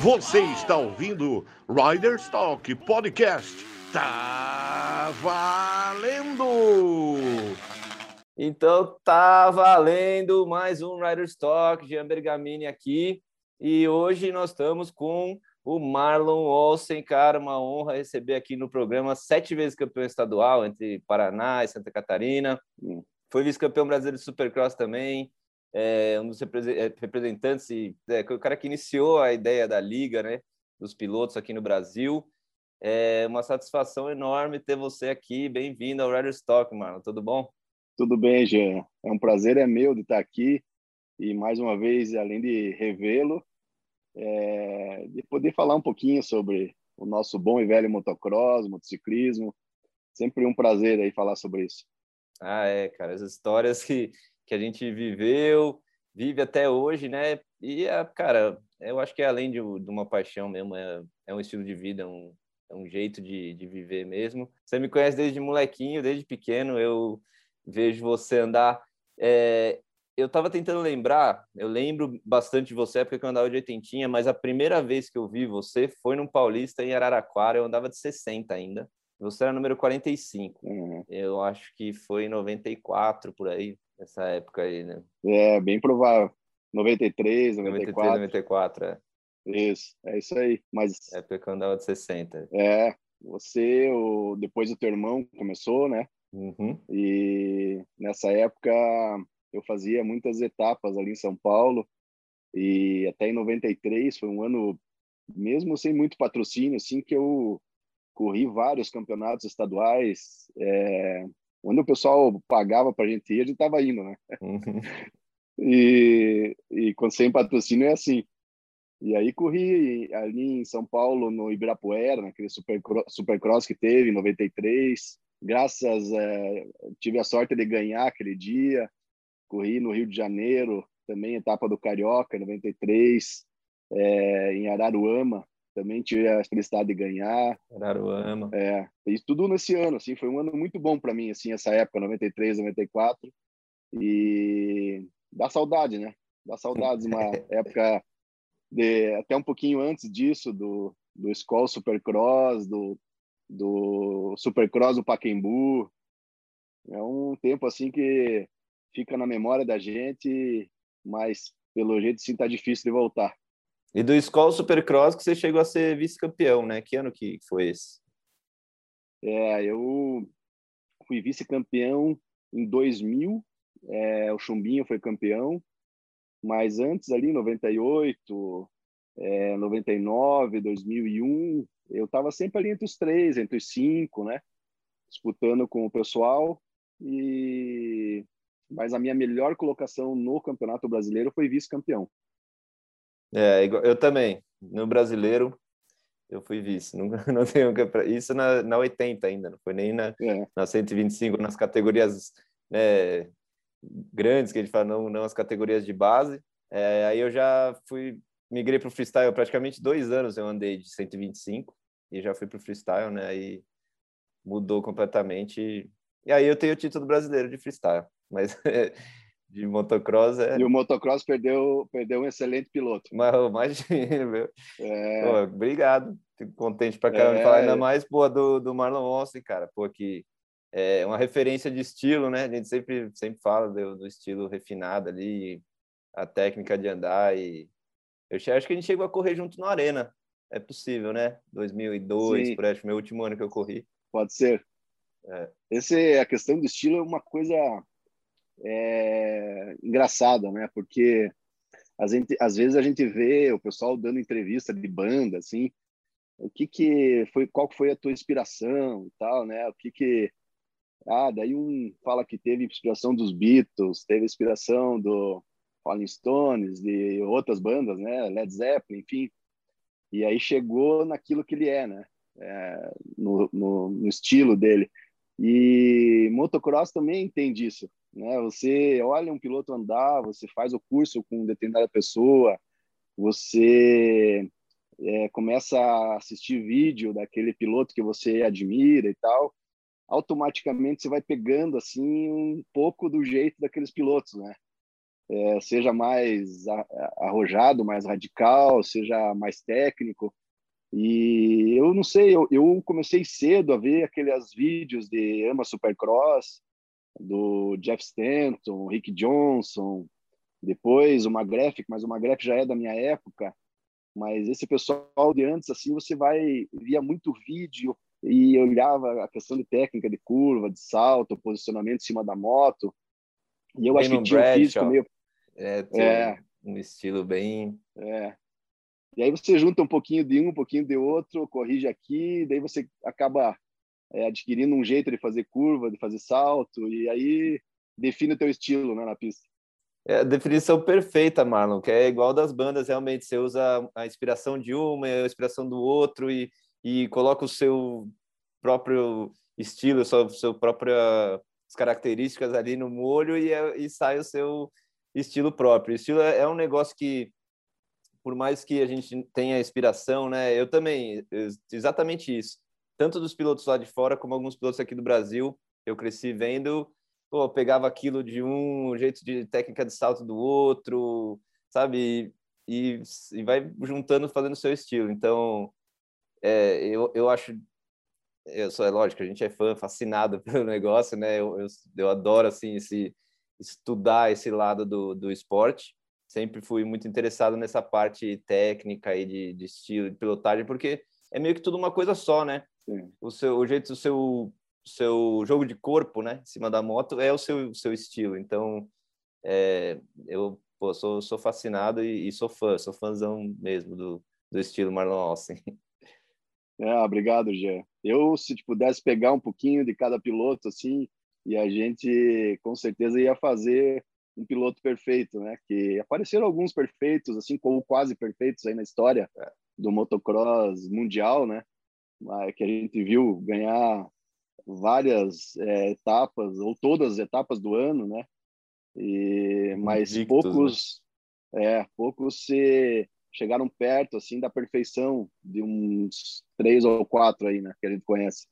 Você está ouvindo Riders Talk Podcast. Tá valendo! Então tá valendo mais um Riders Talk, Jean Bergamini aqui. E hoje nós estamos com o Marlon Olsen, cara, uma honra receber aqui no programa, sete vezes campeão estadual entre Paraná e Santa Catarina. Foi vice-campeão brasileiro de Supercross também, é um dos é, representantes e é, o cara que iniciou a ideia da liga, né, dos pilotos aqui no Brasil. É uma satisfação enorme ter você aqui. Bem-vindo ao Riders Talk, mano. Tudo bom? Tudo bem, Jean. É um prazer é meu de estar aqui e mais uma vez, além de revê-lo, é, de poder falar um pouquinho sobre o nosso bom e velho motocross, motociclismo. Sempre um prazer aí falar sobre isso. Ah, é, cara, as histórias que que a gente viveu, vive até hoje, né? E, cara, eu acho que é além de, de uma paixão mesmo, é, é um estilo de vida, é um, é um jeito de, de viver mesmo. Você me conhece desde molequinho, desde pequeno, eu vejo você andar. É, eu estava tentando lembrar, eu lembro bastante de você, porque eu andava de oitentinha, mas a primeira vez que eu vi você foi num Paulista em Araraquara, eu andava de 60 ainda. Você era número 45. Uhum. Eu acho que foi em 94, por aí essa época aí, né? É, bem provável. 93, 94. 93, 94, é. Isso, é isso aí. Mas... É porque eu andava de 60. É, você, o, depois o teu irmão começou, né? Uhum. E nessa época eu fazia muitas etapas ali em São Paulo e até em 93 foi um ano mesmo sem muito patrocínio assim que eu corri vários campeonatos estaduais é, onde o pessoal pagava para a gente ir, a gente estava indo, né? Uhum. e, e quando sem patrocínio é assim. E aí corri ali em São Paulo, no Ibirapuera, naquele supercross, supercross que teve em 93. Graças, é, tive a sorte de ganhar aquele dia. Corri no Rio de Janeiro, também etapa do Carioca, em 93. É, em Araruama, também tive a felicidade de ganhar. Araruama. É, isso tudo nesse ano, assim, foi um ano muito bom para mim, assim, essa época, 93, 94. E dá saudade, né? Dá saudades, uma época de até um pouquinho antes disso do do Skoll Supercross, do do Supercross do Paquembu. É um tempo assim que fica na memória da gente, mas pelo jeito sim tá difícil de voltar. E do Skoll Supercross que você chegou a ser vice-campeão, né? Que ano que foi esse? É, eu fui vice-campeão em 2000, é, o Chumbinho foi campeão, mas antes ali, 98, é, 99, 2001, eu estava sempre ali entre os três, entre os cinco, né? Disputando com o pessoal e mas a minha melhor colocação no Campeonato Brasileiro foi vice-campeão. É, eu também. No brasileiro, eu fui vice. Não, não tenho isso na, na 80 ainda, não foi nem na, é. na 125, nas categorias né, grandes, que a gente fala, não, não as categorias de base. É, aí eu já fui, migrei para o freestyle, praticamente dois anos eu andei de 125 e já fui para o freestyle, né? Aí mudou completamente. E aí eu tenho o título brasileiro de freestyle, mas de motocross é... E o motocross perdeu, perdeu um excelente piloto. Mas imagina, meu. É... Pô, obrigado. Fico contente pra caramba é... falar ainda mais, pô, do, do Marlon Olsen, cara. Pô, que é uma referência de estilo, né? A gente sempre, sempre fala do, do estilo refinado ali, a técnica de andar e... Eu acho que a gente chegou a correr junto na Arena. É possível, né? 2002, Sim. por aí, meu último ano que eu corri. Pode ser. É. Esse, a questão do estilo é uma coisa é, engraçada, né? Porque a gente, às vezes a gente vê o pessoal dando entrevista de banda, assim, o que que foi, qual foi a tua inspiração e tal, né? O que que ah, daí um fala que teve inspiração dos Beatles, teve inspiração do Rolling Stones, de outras bandas, né? Led Zeppelin, enfim. E aí chegou naquilo que ele é, né? É, no, no, no estilo dele. E motocross também tem disso. Né? Você olha um piloto andar, você faz o curso com determinada pessoa, você é, começa a assistir vídeo daquele piloto que você admira e tal, automaticamente você vai pegando assim um pouco do jeito daqueles pilotos, né? é, seja mais arrojado, mais radical, seja mais técnico. E eu não sei, eu, eu comecei cedo a ver aqueles vídeos de Ama Supercross, do Jeff Stanton, Rick Johnson, depois o McGrath, mas o McGrath já é da minha época. Mas esse pessoal de antes, assim, você vai via muito vídeo e olhava a questão de técnica de curva, de salto, posicionamento em cima da moto. E eu acho que tinha um físico meio é, é, um estilo bem. É. E aí você junta um pouquinho de um, um pouquinho de outro, corrige aqui, daí você acaba é, adquirindo um jeito de fazer curva, de fazer salto, e aí define o teu estilo né, na pista. É a definição perfeita, Marlon, que é igual das bandas, realmente. Você usa a inspiração de uma, a inspiração do outro e, e coloca o seu próprio estilo, sua, sua própria características ali no molho e, é, e sai o seu estilo próprio. Estilo é, é um negócio que, por mais que a gente tenha inspiração, né? Eu também, exatamente isso. Tanto dos pilotos lá de fora como alguns pilotos aqui do Brasil, eu cresci vendo, pô, pegava aquilo de um, jeito de técnica de salto do outro, sabe? E, e vai juntando, fazendo seu estilo. Então, é, eu, eu acho eu sou é lógico a gente é fã fascinado pelo negócio né eu, eu, eu adoro assim esse estudar esse lado do, do esporte. Sempre fui muito interessado nessa parte técnica e de, de estilo de pilotagem, porque é meio que tudo uma coisa só, né? Sim. O seu o jeito do seu seu jogo de corpo, né, em cima da moto é o seu seu estilo. Então, é, eu pô, sou sou fascinado e, e, sou fã, sou fãzão mesmo do do estilo Marlon Austin. É, obrigado, Gê. Eu, se pudesse pegar um pouquinho de cada piloto, assim, e a gente com certeza ia fazer um piloto perfeito, né? Que apareceram alguns perfeitos, assim como quase perfeitos aí na história do motocross mundial, né? Que a gente viu ganhar várias é, etapas ou todas as etapas do ano, né? E mas Invictus, poucos, né? é, poucos se chegaram perto assim da perfeição de uns três ou quatro aí, né? Que a gente conhece.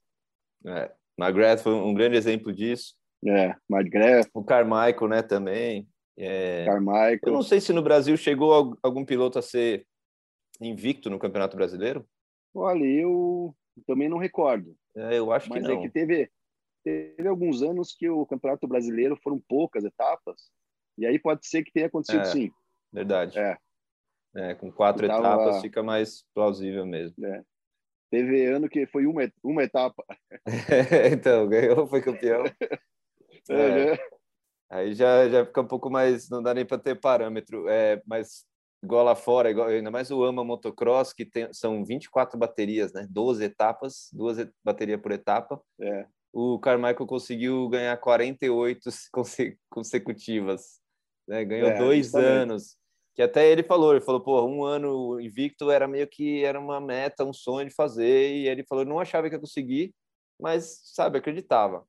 É, McGrath foi um grande exemplo disso. É, McGrath. O Carmichael, né, também. É... Carmichael. Eu não sei se no Brasil chegou algum piloto a ser invicto no Campeonato Brasileiro. Olha, eu também não recordo. É, eu acho que não. Mas é que teve, teve alguns anos que o Campeonato Brasileiro foram poucas etapas, e aí pode ser que tenha acontecido é, sim. Verdade. É. é com quatro tava... etapas fica mais plausível mesmo. É. Teve ano que foi uma, uma etapa. então, ganhou, foi campeão. É? Aí já, já fica um pouco mais, não dá nem para ter parâmetro, é, mas igual lá fora, igual, ainda mais o AMA Motocross, que tem, são 24 baterias, né? 12 etapas, duas baterias por etapa. É. O Carmichael conseguiu ganhar 48 consecutivas, né? Ganhou é, dois justamente. anos que até ele falou, ele falou, pô, um ano invicto era meio que era uma meta, um sonho de fazer, e ele falou, não achava que ia conseguir, mas, sabe, acreditava.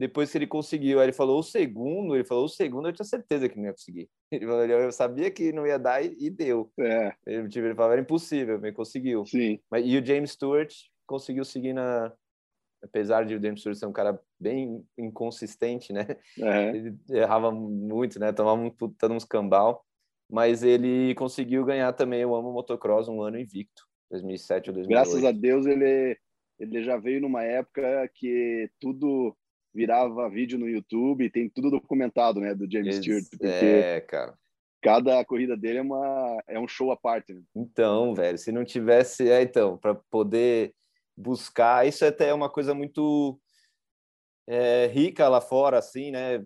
Depois que ele conseguiu, aí ele falou o segundo, ele falou o segundo, eu tinha certeza que não ia conseguir. Ele falou, eu sabia que não ia dar e, e deu. É. Ele, tipo, ele falava, era impossível, mas conseguiu. Sim. Mas, e o James Stewart conseguiu seguir na... Apesar de o James Stewart ser um cara bem inconsistente, né? É. Ele errava muito, né? Tomava um puta uns cambal mas ele conseguiu ganhar também o Amo Motocross um ano invicto, 2007 ou 2008. Graças a Deus ele ele já veio numa época que tudo virava vídeo no YouTube, tem tudo documentado, né, do James Stewart, porque é, cara. Cada corrida dele é uma é um show à parte. Né? Então, velho, se não tivesse, é então, para poder buscar, isso até é uma coisa muito é, rica lá fora, assim, né?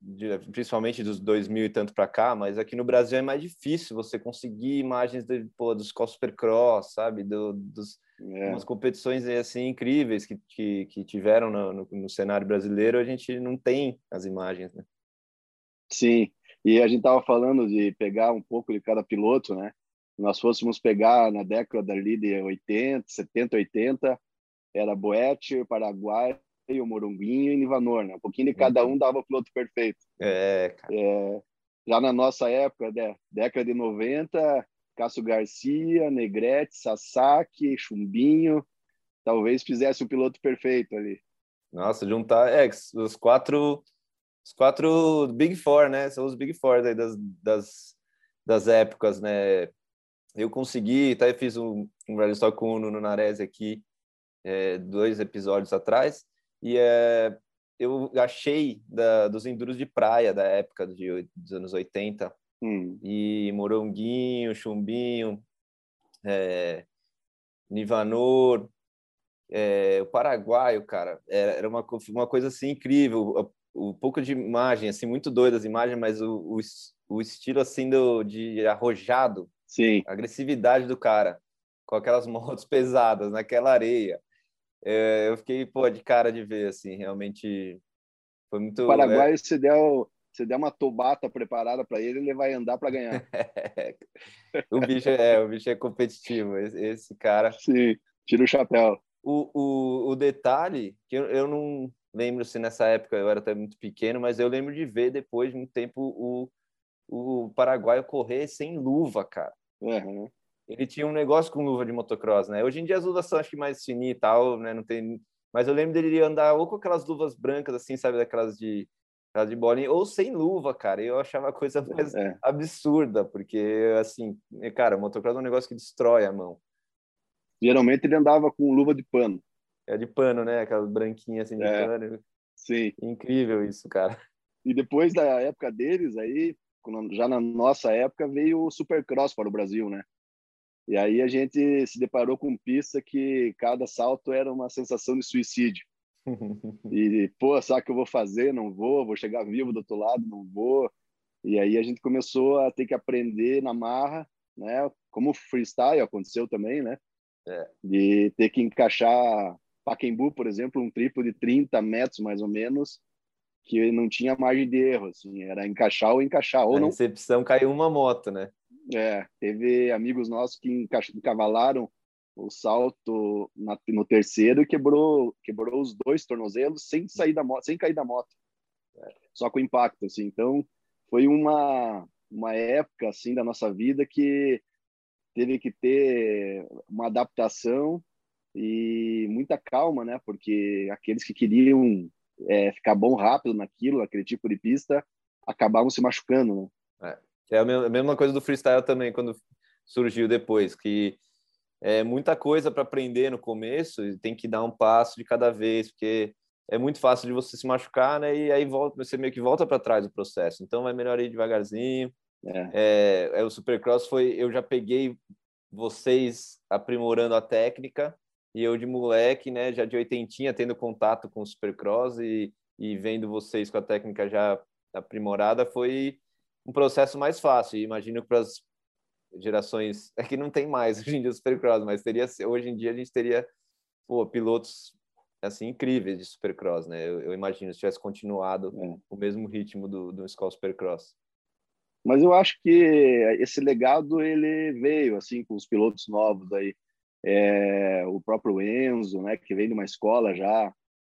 de, principalmente dos 2000 e tanto para cá, mas aqui no Brasil é mais difícil você conseguir imagens de, pô, dos Supercross, sabe? Do, dos, é. umas competições assim incríveis que, que, que tiveram no, no, no, cenário brasileiro, a gente não tem as imagens, né? Sim, e a gente tava falando de pegar um pouco de cada piloto, né? Nós fôssemos pegar na década ali de 80, 70, 80, era Boete, Paraguai, o Moronguinho e Nivanor, né? Um pouquinho de cada uhum. um dava o piloto perfeito. É, cara. É, já na nossa época, né? década de 90, Cássio Garcia, Negrete, Sasaki, Chumbinho, talvez fizesse o piloto perfeito ali. Nossa, juntar é, os quatro Os quatro Big Four, né? São os Big Four das, das, das épocas, né? Eu consegui, até fiz um, um Rally com o Nuno Nares aqui, é, dois episódios atrás, e é, eu achei da, dos enduros de praia da época de, dos anos 80, hum. e Moronguinho, Chumbinho, é, Nivanor, é, o paraguaio, cara, era, era uma, uma coisa assim incrível, o, o, pouco de imagem, assim, muito doida as imagens, mas o, o, o estilo assim do, de arrojado, Sim. a agressividade do cara, com aquelas motos pesadas naquela areia. É, eu fiquei, pô, de cara de ver, assim, realmente foi muito... O paraguaio, é... se der, se der uma tobata preparada para ele, ele vai andar para ganhar. o bicho é, o bicho é competitivo, esse, esse cara... Sim, tira o chapéu. O, o, o detalhe, que eu, eu não lembro se nessa época eu era até muito pequeno, mas eu lembro de ver depois de um tempo o, o paraguaio correr sem luva, cara. Uhum. Ele tinha um negócio com luva de motocross, né? Hoje em dia as luvas são acho que mais fininhas e tal, né? Não tem... Mas eu lembro dele andar ou com aquelas luvas brancas, assim, sabe? Daquelas de, de bolinha, ou sem luva, cara. Eu achava a coisa mais é. absurda, porque, assim, cara, o motocross é um negócio que destrói a mão. Geralmente ele andava com luva de pano. É de pano, né? Aquelas branquinhas assim de é, pano. Sim. Incrível isso, cara. E depois da época deles, aí, já na nossa época, veio o Supercross para o Brasil, né? E aí a gente se deparou com pista que cada salto era uma sensação de suicídio. e, pô, sabe o que eu vou fazer? Não vou, vou chegar vivo do outro lado, não vou. E aí a gente começou a ter que aprender na marra, né? Como freestyle aconteceu também, né? É. De ter que encaixar Paquembu, por exemplo, um triplo de 30 metros mais ou menos, que não tinha margem de erro, assim, era encaixar ou encaixar. Ou Na não... recepção caiu uma moto, né? É, teve amigos nossos que encavalaram o salto na, no terceiro e quebrou, quebrou os dois tornozelos sem sair da moto, sem cair da moto. É, só com impacto, assim. Então, foi uma uma época assim da nossa vida que teve que ter uma adaptação e muita calma, né? Porque aqueles que queriam é, ficar bom rápido naquilo, aquele tipo de pista, acabavam se machucando, né? É, é a mesma coisa do freestyle também, quando surgiu depois, que é muita coisa para aprender no começo e tem que dar um passo de cada vez, porque é muito fácil de você se machucar, né? E aí volta, você meio que volta para trás do processo. Então é melhor ir devagarzinho, é. É, é, o Supercross foi, eu já peguei vocês aprimorando a técnica e eu de moleque, né, já de oitentinha, tendo contato com o Supercross e, e vendo vocês com a técnica já aprimorada, foi um processo mais fácil. E imagino que para as gerações, é que não tem mais hoje em dia Supercross, mas teria hoje em dia a gente teria pô, pilotos assim incríveis de Supercross, né? Eu, eu imagino se tivesse continuado é. o mesmo ritmo do do Skull Supercross. Mas eu acho que esse legado ele veio assim com os pilotos novos aí, é, o próprio Enzo, né, que vem de uma escola já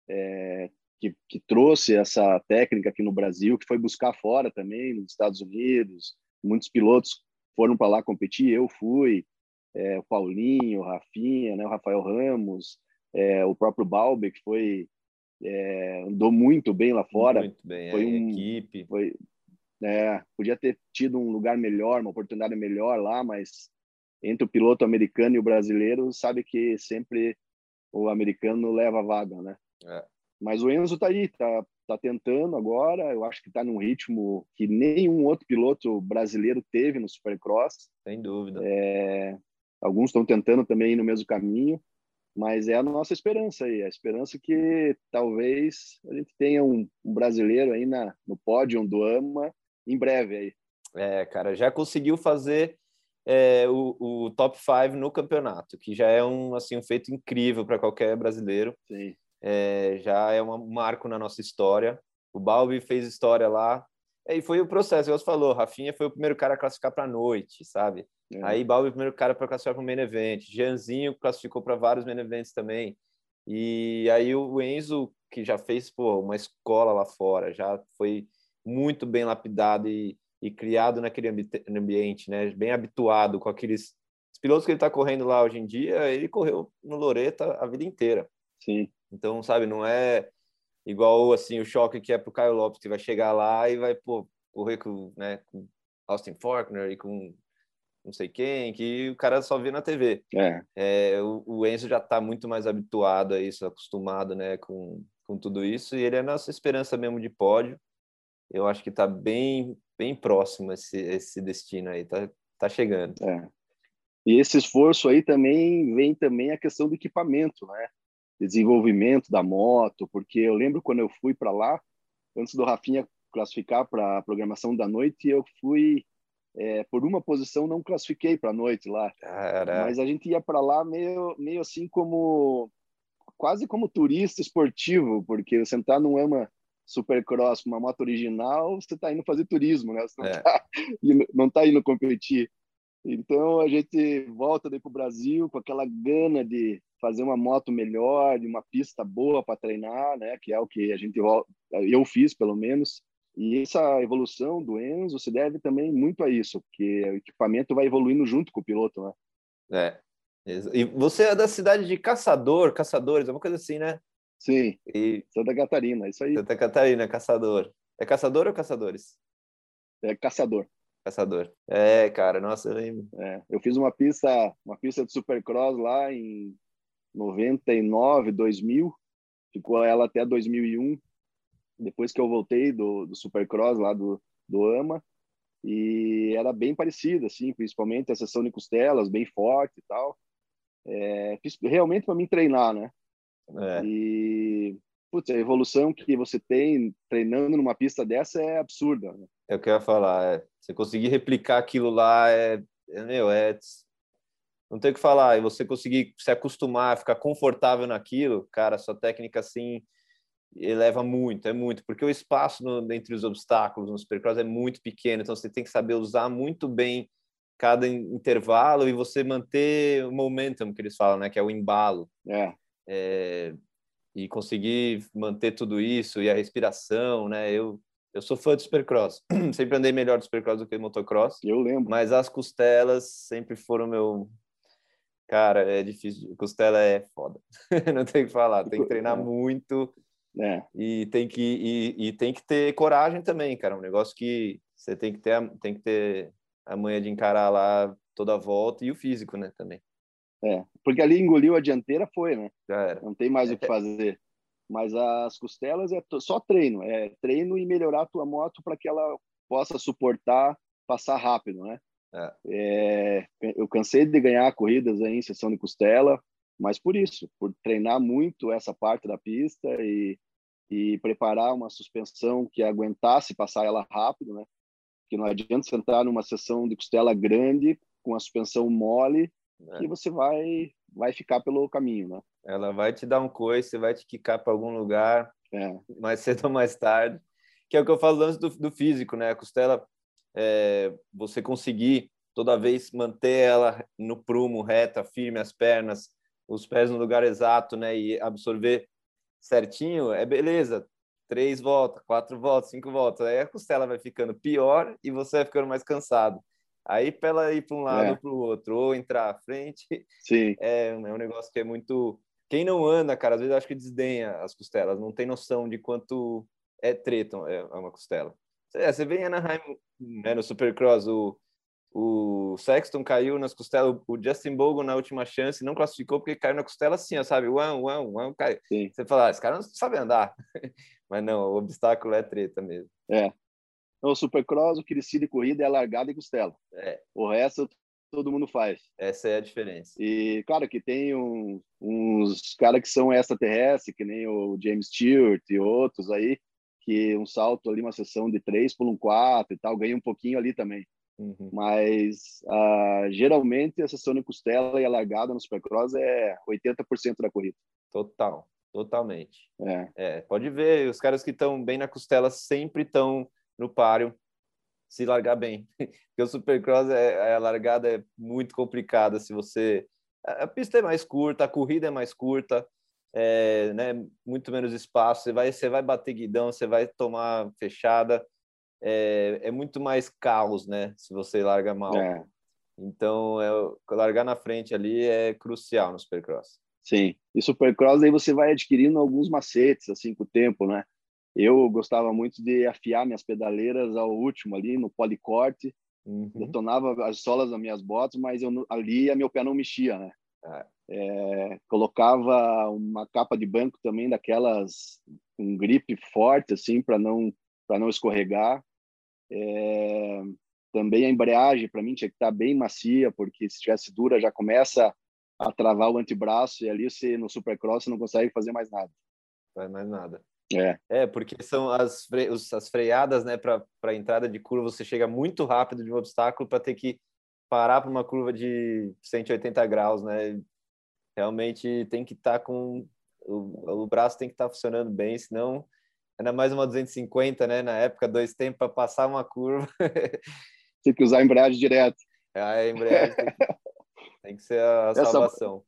é, que, que, trouxe essa técnica aqui no Brasil, que foi buscar fora também, nos Estados Unidos. Muitos pilotos foram para lá competir, eu fui, é, o Paulinho, o Rafinha, né, o Rafael Ramos, é, o próprio Balbe, que foi é, andou muito bem lá fora. Muito bem, foi um, equipe. Foi, é, podia ter tido um lugar melhor, uma oportunidade melhor lá, mas entre o piloto americano e o brasileiro, sabe que sempre o americano leva a vaga, né? É. Mas o Enzo tá aí, tá, tá tentando agora. Eu acho que tá num ritmo que nenhum outro piloto brasileiro teve no Supercross. Sem dúvida. É, alguns estão tentando também ir no mesmo caminho, mas é a nossa esperança aí, a esperança que talvez a gente tenha um, um brasileiro aí na, no pódio do AMA em breve aí. É, cara, já conseguiu fazer é, o, o, top 5 no campeonato, que já é um, assim, um feito incrível para qualquer brasileiro. Sim. É, já é um marco na nossa história. O Balbi fez história lá. É, e foi o processo, você falou, Rafinha foi o primeiro cara a classificar para a noite, sabe? É. Aí Balbi o primeiro cara para classificar para o main event. Jeanzinho classificou para vários main events também. E aí o Enzo, que já fez pô, uma escola lá fora, já foi muito bem lapidado e, e criado naquele ambiente, né? Bem habituado com aqueles os pilotos que ele está correndo lá hoje em dia. Ele correu no Loreta a vida inteira. Sim. Então, sabe, não é igual assim o choque que é para o Caio Lopes, que vai chegar lá e vai pô, correr com, né, com Austin Faulkner e com não sei quem, que o cara só vê na TV. É. É, o, o, Enzo já está muito mais habituado a isso, acostumado né, com, com tudo isso, e ele é a nossa esperança mesmo de pódio. Eu acho que está bem, bem próximo esse, esse destino aí, tá, tá chegando. É. E esse esforço aí também vem também a questão do equipamento, né? Desenvolvimento da moto, porque eu lembro quando eu fui para lá, antes do Rafinha classificar para a programação da noite, eu fui é, por uma posição não classifiquei para a noite lá. Caraca. Mas a gente ia para lá meio, meio assim como quase como turista esportivo, porque você entrar num ama supercross uma moto original, você está indo fazer turismo, né? Você não está é. não tá indo competir. Então a gente volta daí para o Brasil com aquela gana de fazer uma moto melhor, de uma pista boa para treinar, né? Que é o que a gente eu fiz pelo menos. E essa evolução do Enzo se deve também muito a isso, porque o equipamento vai evoluindo junto com o piloto, né? É. E você é da cidade de Caçador, Caçadores, é uma coisa assim, né? Sim. E... Santa Catarina, isso aí. Santa Catarina, Caçador. É Caçador ou Caçadores? É Caçador. Caçador. É, cara, nossa, eu lembro. É, eu fiz uma pista, uma pista de Supercross lá em 99, 2000. Ficou ela até 2001 depois que eu voltei do, do Supercross lá do, do AMA, e era bem parecida, assim, principalmente a sessão de costelas, bem forte e tal. É, realmente para mim treinar, né? É. E putz, a evolução que você tem treinando numa pista dessa é absurda. Né? É o que eu ia falar. É. Você conseguir replicar aquilo lá é, é, meu, é não tem o que falar. E você conseguir se acostumar, ficar confortável naquilo, cara, sua técnica assim eleva muito, é muito, porque o espaço no, entre os obstáculos no supercross é muito pequeno, então você tem que saber usar muito bem cada intervalo e você manter o momentum que eles falam, né, que é o embalo. É. É, e conseguir manter tudo isso e a respiração, né? Eu eu sou fã de supercross. sempre andei melhor de supercross do que motocross. Eu lembro. Mas as costelas sempre foram meu cara, é difícil. Costela é foda. Não tem que falar, tem que treinar é. muito é. E tem que e, e, tem que ter coragem também, cara. Um negócio que você tem que ter tem que ter a manha de encarar lá toda a volta e o físico, né, também. É, porque ali engoliu a dianteira foi, né? Já era. Não tem mais o que fazer. Mas as costelas é só treino, é treino e melhorar a tua moto para que ela possa suportar passar rápido, né? É. É, eu cansei de ganhar corridas aí em sessão de costela, mas por isso, por treinar muito essa parte da pista e, e preparar uma suspensão que aguentasse passar ela rápido, né? Porque não adianta você entrar numa sessão de costela grande com a suspensão mole é. que você vai vai ficar pelo caminho, né? Ela vai te dar um coice, vai te quicar para algum lugar, é. mais cedo ou mais tarde. Que é o que eu falo antes do, do físico, né? A costela, é, você conseguir toda vez manter ela no prumo, reta, firme as pernas, os pés no lugar exato, né, e absorver certinho, é beleza. Três voltas, quatro voltas, cinco voltas. Aí a costela vai ficando pior e você vai ficando mais cansado. Aí, para ela ir para um lado é. ou para o outro, ou entrar à frente, Sim. É, é um negócio que é muito. Quem não anda, cara, às vezes acho que desdenha as costelas, não tem noção de quanto é treta é uma costela. Você, você vem Anaheim, né, no Supercross, o, o Sexton caiu nas costelas, o Justin Bogan na última chance não classificou porque caiu na costela assim, sabe? Uau, uau, uau, caiu. Sim. Você fala, ah, esse cara não sabe andar. Mas não, o obstáculo é treta mesmo. É. No Supercross, o que decide corrida é largada e costela. É. O resto todo mundo faz. Essa é a diferença. E, claro, que tem um, uns caras que são extraterrestres, que nem o James Stewart e outros aí, que um salto ali, uma sessão de três por um quatro e tal, ganha um pouquinho ali também. Uhum. Mas uh, geralmente a sessão de costela e a largada no Supercross é 80% da corrida. Total, totalmente. É. é pode ver, os caras que estão bem na costela sempre estão no páreo se largar bem. Porque o Supercross, é, a largada é muito complicada se você... A pista é mais curta, a corrida é mais curta, é, né, muito menos espaço, você vai, você vai bater guidão, você vai tomar fechada, é, é muito mais caos, né? Se você larga mal. É. Então, é, largar na frente ali é crucial no Supercross. Sim. E Supercross aí você vai adquirindo alguns macetes assim com o tempo, né? Eu gostava muito de afiar minhas pedaleiras ao último ali no policorte. Uhum. Detonava as solas das minhas botas, mas eu, ali a meu pé não mexia, né? É, colocava uma capa de banco também daquelas um grip forte assim para não para não escorregar. É, também a embreagem para mim tinha que estar tá bem macia, porque se estivesse dura já começa a travar o antebraço e ali você no supercross você não consegue fazer mais nada. Faz mais nada. É. é, porque são as, fre... as freadas, né, para entrada de curva, você chega muito rápido de um obstáculo para ter que parar para uma curva de 180 graus, né? Realmente tem que estar tá com o, o braço tem que estar tá funcionando bem, senão era mais uma 250, né? Na época, dois tempos para passar uma curva. tem que usar a embreagem direto. É, a embreagem tem que, tem que ser a essa, salvação.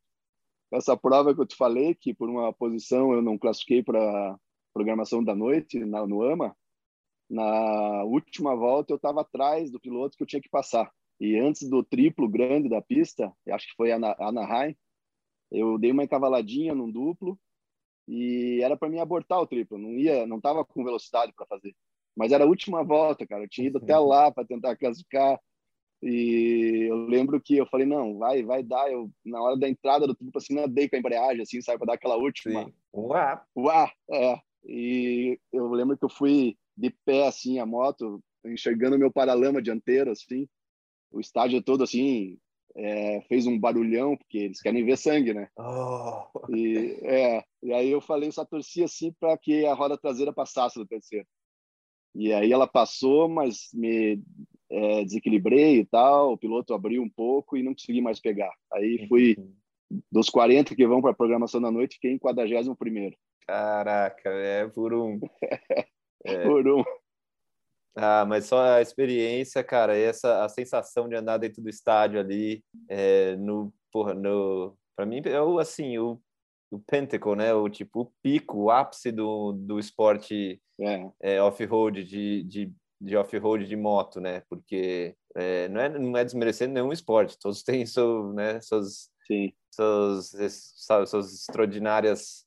Essa prova que eu te falei, que por uma posição eu não classifiquei para programação da noite na, no AMA, na última volta eu estava atrás do piloto que eu tinha que passar. E antes do triplo grande da pista, acho que foi a Anaheim, eu dei uma encavaladinha num duplo e era para mim abortar o triplo, não ia, não tava com velocidade para fazer. Mas era a última volta, cara, eu tinha ido até lá para tentar classificar. E eu lembro que eu falei, não, vai, vai dar. Eu, na hora da entrada do triplo, assim, dei com a embreagem, assim, sabe, para dar aquela última. Sim. Uá! Uá! É. E eu lembro que eu fui de pé, assim, a moto, enxergando meu paralama dianteiro, assim, o estádio todo, assim, é, fez um barulhão, porque eles querem ver sangue, né? Oh. E, é, e aí eu falei, só torcia assim para que a roda traseira passasse do terceiro. E aí ela passou, mas me é, desequilibrei e tal, o piloto abriu um pouco e não consegui mais pegar. Aí fui dos 40 que vão para a programação da noite, fiquei em 41 primeiro. Caraca, é por um. É. por um. Ah, mas só a experiência, cara, essa a sensação de andar dentro do estádio ali, é, no, porra, no, para mim é o assim, o, o pinnacle, né, o tipo o pico, o ápice do, do esporte é. É, off-road de, de, de off-road de moto, né, porque é, não é não é desmerecendo nenhum esporte, todos têm seu, né, suas Sim. suas suas extraordinárias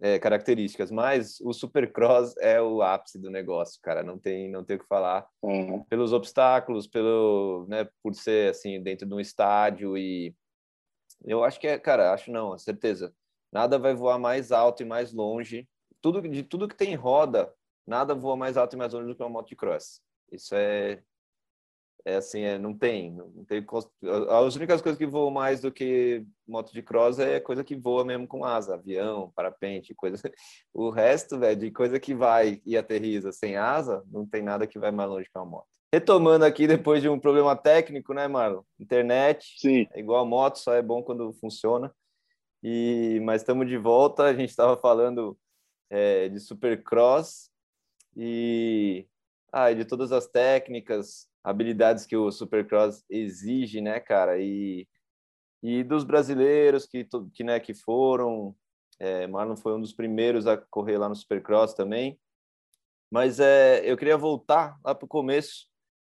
é, características, mas o Supercross é o ápice do negócio, cara. Não tem, não tem o que falar. Uhum. Pelos obstáculos, pelo, né, por ser assim dentro de um estádio e eu acho que é, cara, acho não, certeza. Nada vai voar mais alto e mais longe. Tudo de tudo que tem roda, nada voa mais alto e mais longe do que uma moto de cross. Isso é é assim, é, não tem, não tem as únicas coisas que voam mais do que moto de cross é coisa que voa mesmo com asa, avião, parapente, coisa. O resto, velho, de coisa que vai e aterriza sem asa, não tem nada que vai mais longe que uma moto. Retomando aqui depois de um problema técnico, né, Marlon? Internet, Sim. é igual a moto, só é bom quando funciona. E mas estamos de volta, a gente estava falando é, de supercross e ah, de todas as técnicas, habilidades que o Supercross exige, né, cara? E, e dos brasileiros que, que, né, que foram. É, Marlon foi um dos primeiros a correr lá no Supercross também. Mas é, eu queria voltar lá para o começo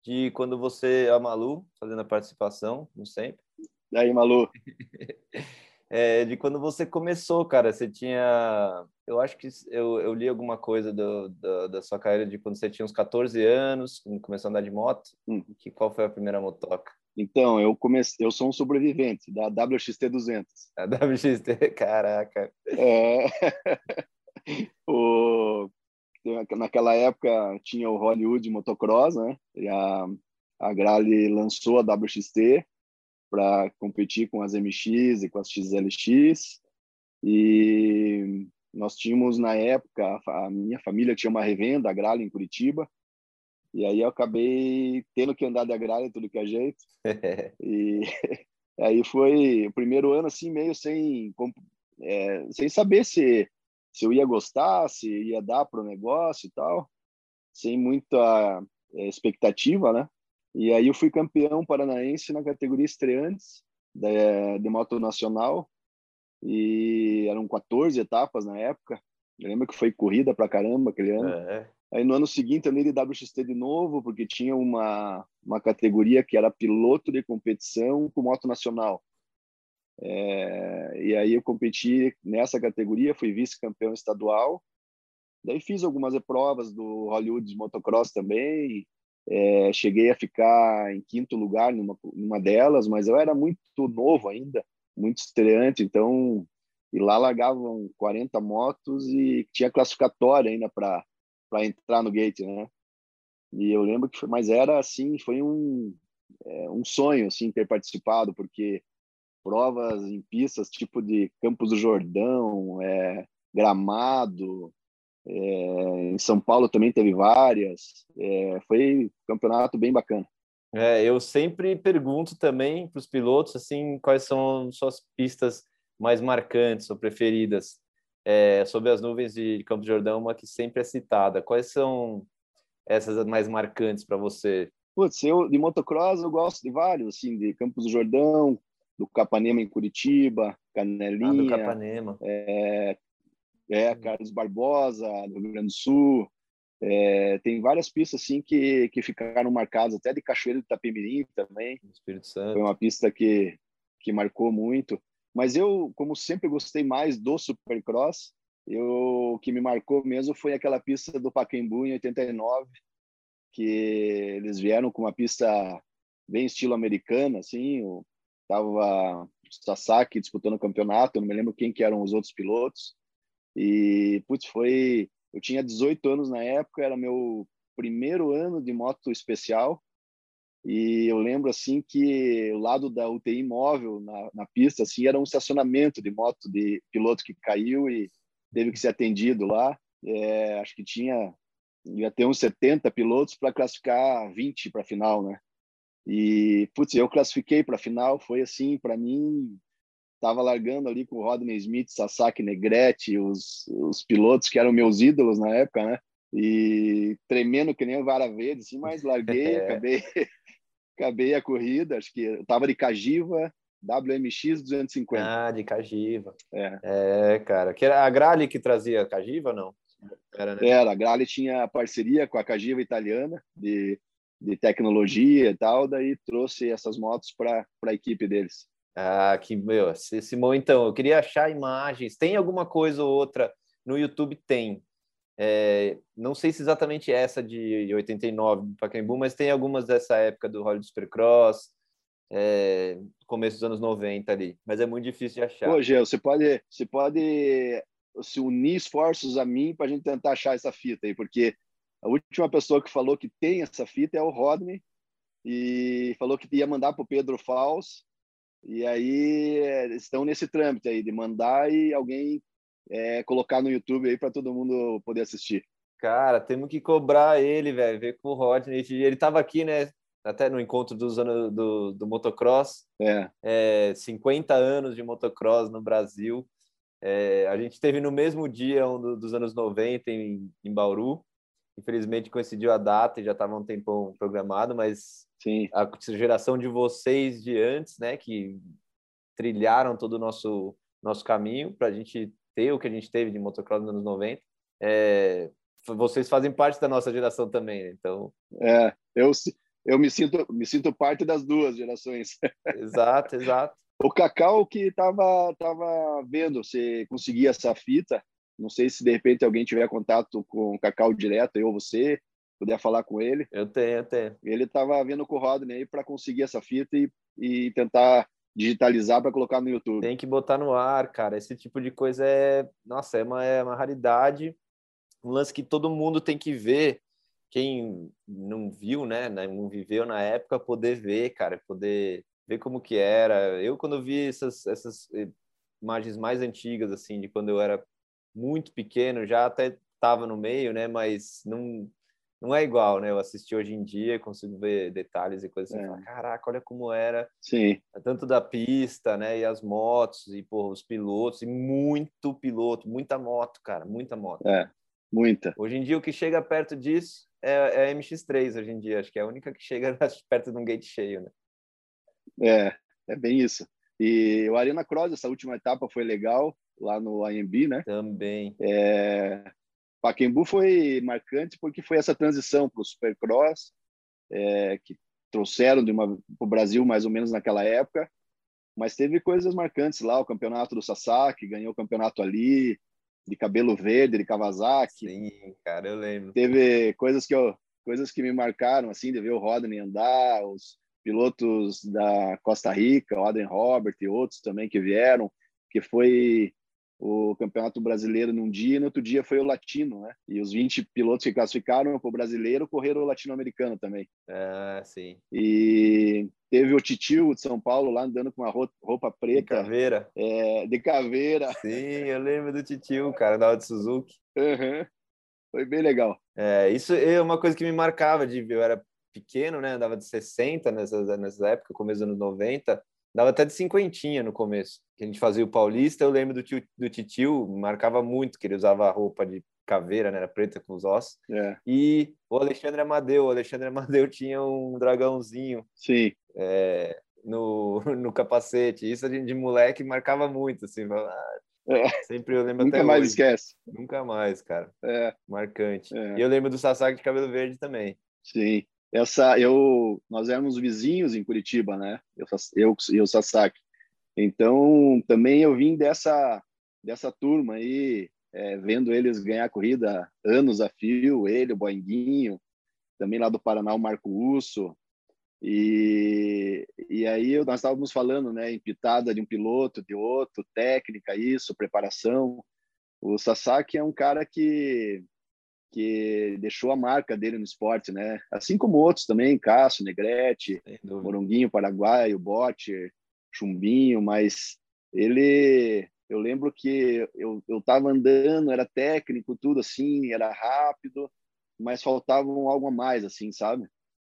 de quando você, a Malu, fazendo a participação, como sempre. E aí, Malu? é, de quando você começou, cara. Você tinha. Eu acho que eu, eu li alguma coisa do, do, da sua carreira de quando você tinha uns 14 anos, começou a andar de moto. Hum. Que, qual foi a primeira motoca? Então, eu comecei, eu sou um sobrevivente da WXT 200. A WXT, caraca. É... o... Naquela época tinha o Hollywood Motocross, né? E a, a Grale lançou a WXT para competir com as MX e com as XLX. E nós tínhamos, na época, a minha família tinha uma revenda, a Gralha, em Curitiba. E aí eu acabei tendo que andar da Gralha tudo que é jeito. e aí foi o primeiro ano, assim, meio sem, é, sem saber se, se eu ia gostar, se ia dar para o negócio e tal. Sem muita é, expectativa, né? E aí eu fui campeão paranaense na categoria estreantes de, de moto nacional e eram 14 etapas na época. Eu lembro que foi corrida pra caramba aquele ano. É. Aí no ano seguinte eu andei de WXT de novo, porque tinha uma, uma categoria que era piloto de competição com moto nacional. É, e aí eu competi nessa categoria, fui vice-campeão estadual. Daí fiz algumas provas do Hollywood Motocross também. É, cheguei a ficar em quinto lugar numa, numa delas, mas eu era muito novo ainda, muito estreante, então e lá largavam 40 motos e tinha classificatória ainda para para entrar no gate, né? E eu lembro que foi, mas era assim, foi um é, um sonho assim ter participado, porque provas em pistas tipo de Campos do Jordão, é, Gramado, é, em São Paulo também teve várias. É, foi um campeonato bem bacana. É, eu sempre pergunto também para os pilotos assim quais são suas pistas mais marcantes ou preferidas é, sobre as nuvens de Campos do Jordão, uma que sempre é citada. Quais são essas mais marcantes para você? Putz, eu de motocross eu gosto de vários, assim, de Campos do Jordão, do Capanema em Curitiba, Canelinha. Ah, do Capanema. É, é Carlos Barbosa, do Rio Grande do Sul. É, tem várias pistas assim que, que ficaram marcadas, até de Cachoeiro de Itapemirim também. Espírito Santo. Foi uma pista que, que marcou muito. Mas eu, como sempre gostei mais do Supercross, eu, o que me marcou mesmo foi aquela pista do Pacaembu em 89, que eles vieram com uma pista bem estilo americano, assim, o, tava o Sasaki disputando o campeonato, eu não me lembro quem que eram os outros pilotos, e, putz, foi... Eu tinha 18 anos na época, era meu primeiro ano de moto especial, e eu lembro assim que o lado da UTI móvel na, na pista assim era um estacionamento de moto de piloto que caiu e teve que ser atendido lá. É, acho que tinha ia ter uns 70 pilotos para classificar 20 para a final, né? E putz, eu classifiquei para a final, foi assim, para mim estava largando ali com o Rodney Smith, Sasaki Negrete, os, os pilotos que eram meus ídolos na época, né? E tremendo que nem o vara verde, assim, mas larguei, é. acabei acabei a corrida, acho que eu tava de Cagiva, WMX 250. Ah, de Cagiva. É. É, cara. Que era a Grali que trazia Cagiva, não? Era, né? Era, a Grali tinha parceria com a Cagiva italiana de, de tecnologia e tal, daí trouxe essas motos para a equipe deles. Ah, que, meu, Simão, então, eu queria achar imagens. Tem alguma coisa ou outra no YouTube? Tem. É, não sei se exatamente essa de 89 do Pacaembu, mas tem algumas dessa época do Hollywood Supercross, é, começo dos anos 90 ali, mas é muito difícil de achar. Pô, Gê, você pode, você pode se unir esforços a mim para a gente tentar achar essa fita aí, porque a última pessoa que falou que tem essa fita é o Rodney, e falou que ia mandar para o Pedro Faus, e aí estão nesse trâmite aí de mandar e alguém é, colocar no YouTube aí para todo mundo poder assistir. Cara, temos que cobrar ele, velho, ver com o Rodney. Ele estava aqui, né? Até no encontro dos anos do, do motocross. É. é. 50 anos de motocross no Brasil. É, a gente teve no mesmo dia um dos anos 90 em, em Bauru. Infelizmente coincidiu a data e já estava um tempão programado, mas Sim. a geração de vocês de antes, né, que trilharam todo o nosso nosso caminho para a gente ter o que a gente teve de motocross nos anos 90. É, vocês fazem parte da nossa geração também, né? então. É, eu, eu me sinto me sinto parte das duas gerações. Exato, exato. o Cacau que estava tava vendo se conseguia essa fita. Não sei se de repente alguém tiver contato com o Cacau direto, eu ou você, puder falar com ele. Eu tenho, eu tenho. Ele estava vendo com o Rodney para conseguir essa fita e, e tentar digitalizar para colocar no YouTube. Tem que botar no ar, cara. Esse tipo de coisa é, nossa, é uma, é uma raridade, um lance que todo mundo tem que ver. Quem não viu, né, né, não viveu na época, poder ver, cara, poder ver como que era. Eu quando vi essas essas eh, imagens mais antigas assim, de quando eu era muito pequeno, já até estava no meio, né, mas não não é igual, né? Eu assisti hoje em dia, consigo ver detalhes e coisas assim, é. falar, caraca, olha como era. Sim. Tanto da pista, né? E as motos, e porra, os pilotos, e muito piloto, muita moto, cara, muita moto. É, muita. Hoje em dia, o que chega perto disso é, é a MX3, hoje em dia. Acho que é a única que chega perto de um gate cheio, né? É, é bem isso. E o Arena Cross, essa última etapa foi legal, lá no IMB, né? Também. É, Pacaembu foi marcante porque foi essa transição para o Supercross, é, que trouxeram para o Brasil mais ou menos naquela época. Mas teve coisas marcantes lá, o campeonato do Sasaki, ganhou o campeonato ali, de cabelo verde, de Kawasaki. Sim, cara, eu lembro. Teve coisas que eu, coisas que me marcaram, assim, de ver o Rodney andar, os pilotos da Costa Rica, o Adrian Robert e outros também que vieram, que foi o Campeonato Brasileiro num dia e no outro dia foi o Latino, né? E os 20 pilotos que classificaram para o Brasileiro correram o Latino-Americano também. Ah, sim. E teve o Titio de São Paulo lá andando com uma roupa preta. De caveira. É, de caveira. Sim, eu lembro do Titio, cara, da de Suzuki. Uhum. Foi bem legal. É, isso é uma coisa que me marcava de ver. Eu era pequeno, né? Andava de 60 nessas, nessa época, começo dos anos 90 dava até de cinquentinha no começo. Que a gente fazia o Paulista, eu lembro do, tio, do titio, marcava muito que ele usava roupa de caveira, né? Era preta com os ossos. É. E o Alexandre Amadeu, o Alexandre Amadeu tinha um dragãozinho. Sim. É, no, no capacete. Isso a gente de moleque marcava muito, assim. É. Sempre eu lembro Nunca até mais hoje. esquece. Nunca mais, cara. É. Marcante. É. E eu lembro do Sasaki de cabelo verde também. Sim essa eu nós éramos vizinhos em Curitiba, né? Eu eu e o Sasaki. Então também eu vim dessa dessa turma aí, é, vendo eles ganhar corrida anos a fio, ele, o Boinguinho, também lá do Paraná o Marco Usso. E, e aí nós estávamos falando, né, em pitada de um piloto, de outro, técnica, isso, preparação. O Sasaki é um cara que que deixou a marca dele no esporte, né? Assim como outros também, Cássio, Negrete, Moronguinho, Paraguaio, Bote, Chumbinho, mas ele, eu lembro que eu eu estava andando, era técnico, tudo assim, era rápido, mas faltava um algo a mais, assim, sabe?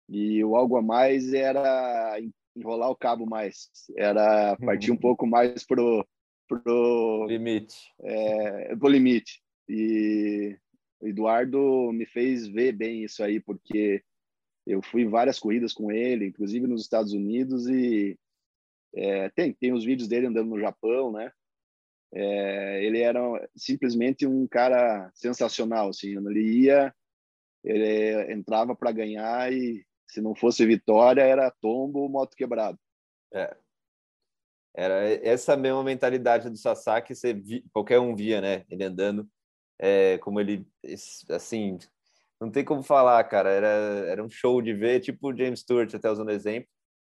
E o algo a mais era enrolar o cabo mais, era partir um pouco mais pro pro limite, é, pro limite. E Eduardo me fez ver bem isso aí, porque eu fui várias corridas com ele, inclusive nos Estados Unidos, e é, tem, tem os vídeos dele andando no Japão, né? É, ele era simplesmente um cara sensacional, assim, ele ia, ele entrava para ganhar e se não fosse vitória era tombo, moto quebrado. É. Era essa mesma mentalidade do Sasaki, você qualquer um via, né? Ele andando é, como ele, assim, não tem como falar, cara. Era, era um show de ver, tipo o James Stewart, até usando exemplo.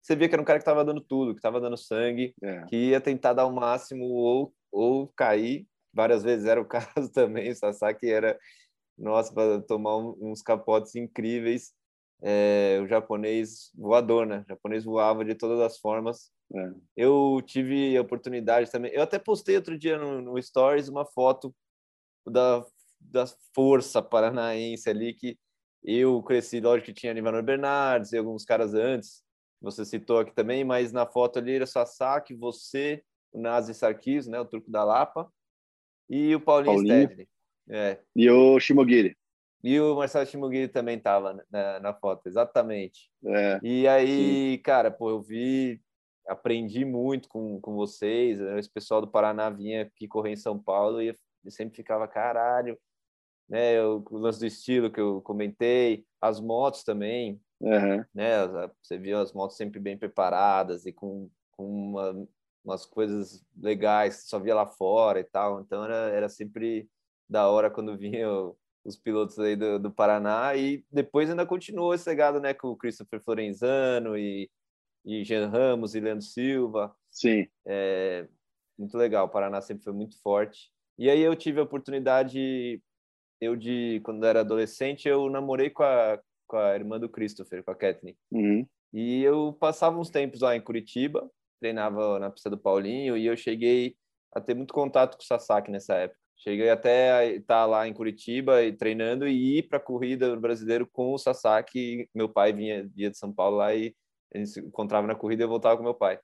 Você via que era um cara que estava dando tudo, que estava dando sangue, é. que ia tentar dar o máximo ou, ou cair. Várias vezes era o caso também. O Sasaki era, nossa, para tomar uns capotes incríveis. É, o japonês voador, né? O japonês voava de todas as formas. É. Eu tive a oportunidade também. Eu até postei outro dia no, no Stories uma foto da, da força paranaense ali que eu cresci, lógico que tinha Nivanor Bernardes e alguns caras antes, você citou aqui também, mas na foto ali era Sasaki, você, o Nazi Sarkis, né, o turco da Lapa, e o Paulinho, Paulinho. Stedley. É. E o Shimogiri. E o Marcelo Shimogiri também estava na, na, foto, exatamente. É. E aí, Sim. cara, pô, eu vi, aprendi muito com, com vocês, né, esse pessoal do Paraná vinha aqui correr em São Paulo e ele sempre ficava, caralho, né? O, o lance do estilo que eu comentei, as motos também, uhum. né? Você viu as motos sempre bem preparadas e com, com uma, umas coisas legais que só via lá fora e tal. Então era, era sempre da hora quando vinham os pilotos aí do, do Paraná e depois ainda continuou esse legado, né? Com o Christopher Florenzano e, e Jean Ramos e Leandro Silva. Sim. É, muito legal. O Paraná sempre foi muito forte. E aí eu tive a oportunidade, eu de quando era adolescente, eu namorei com a, com a irmã do Christopher, com a Kathleen. Uhum. E eu passava uns tempos lá em Curitiba, treinava na pista do Paulinho, e eu cheguei a ter muito contato com o Sasaki nessa época. Cheguei até estar lá em Curitiba e treinando e ir para a corrida no brasileiro com o Sasaki. Meu pai vinha dia de São Paulo lá e gente se encontrava na corrida e eu voltava com meu pai.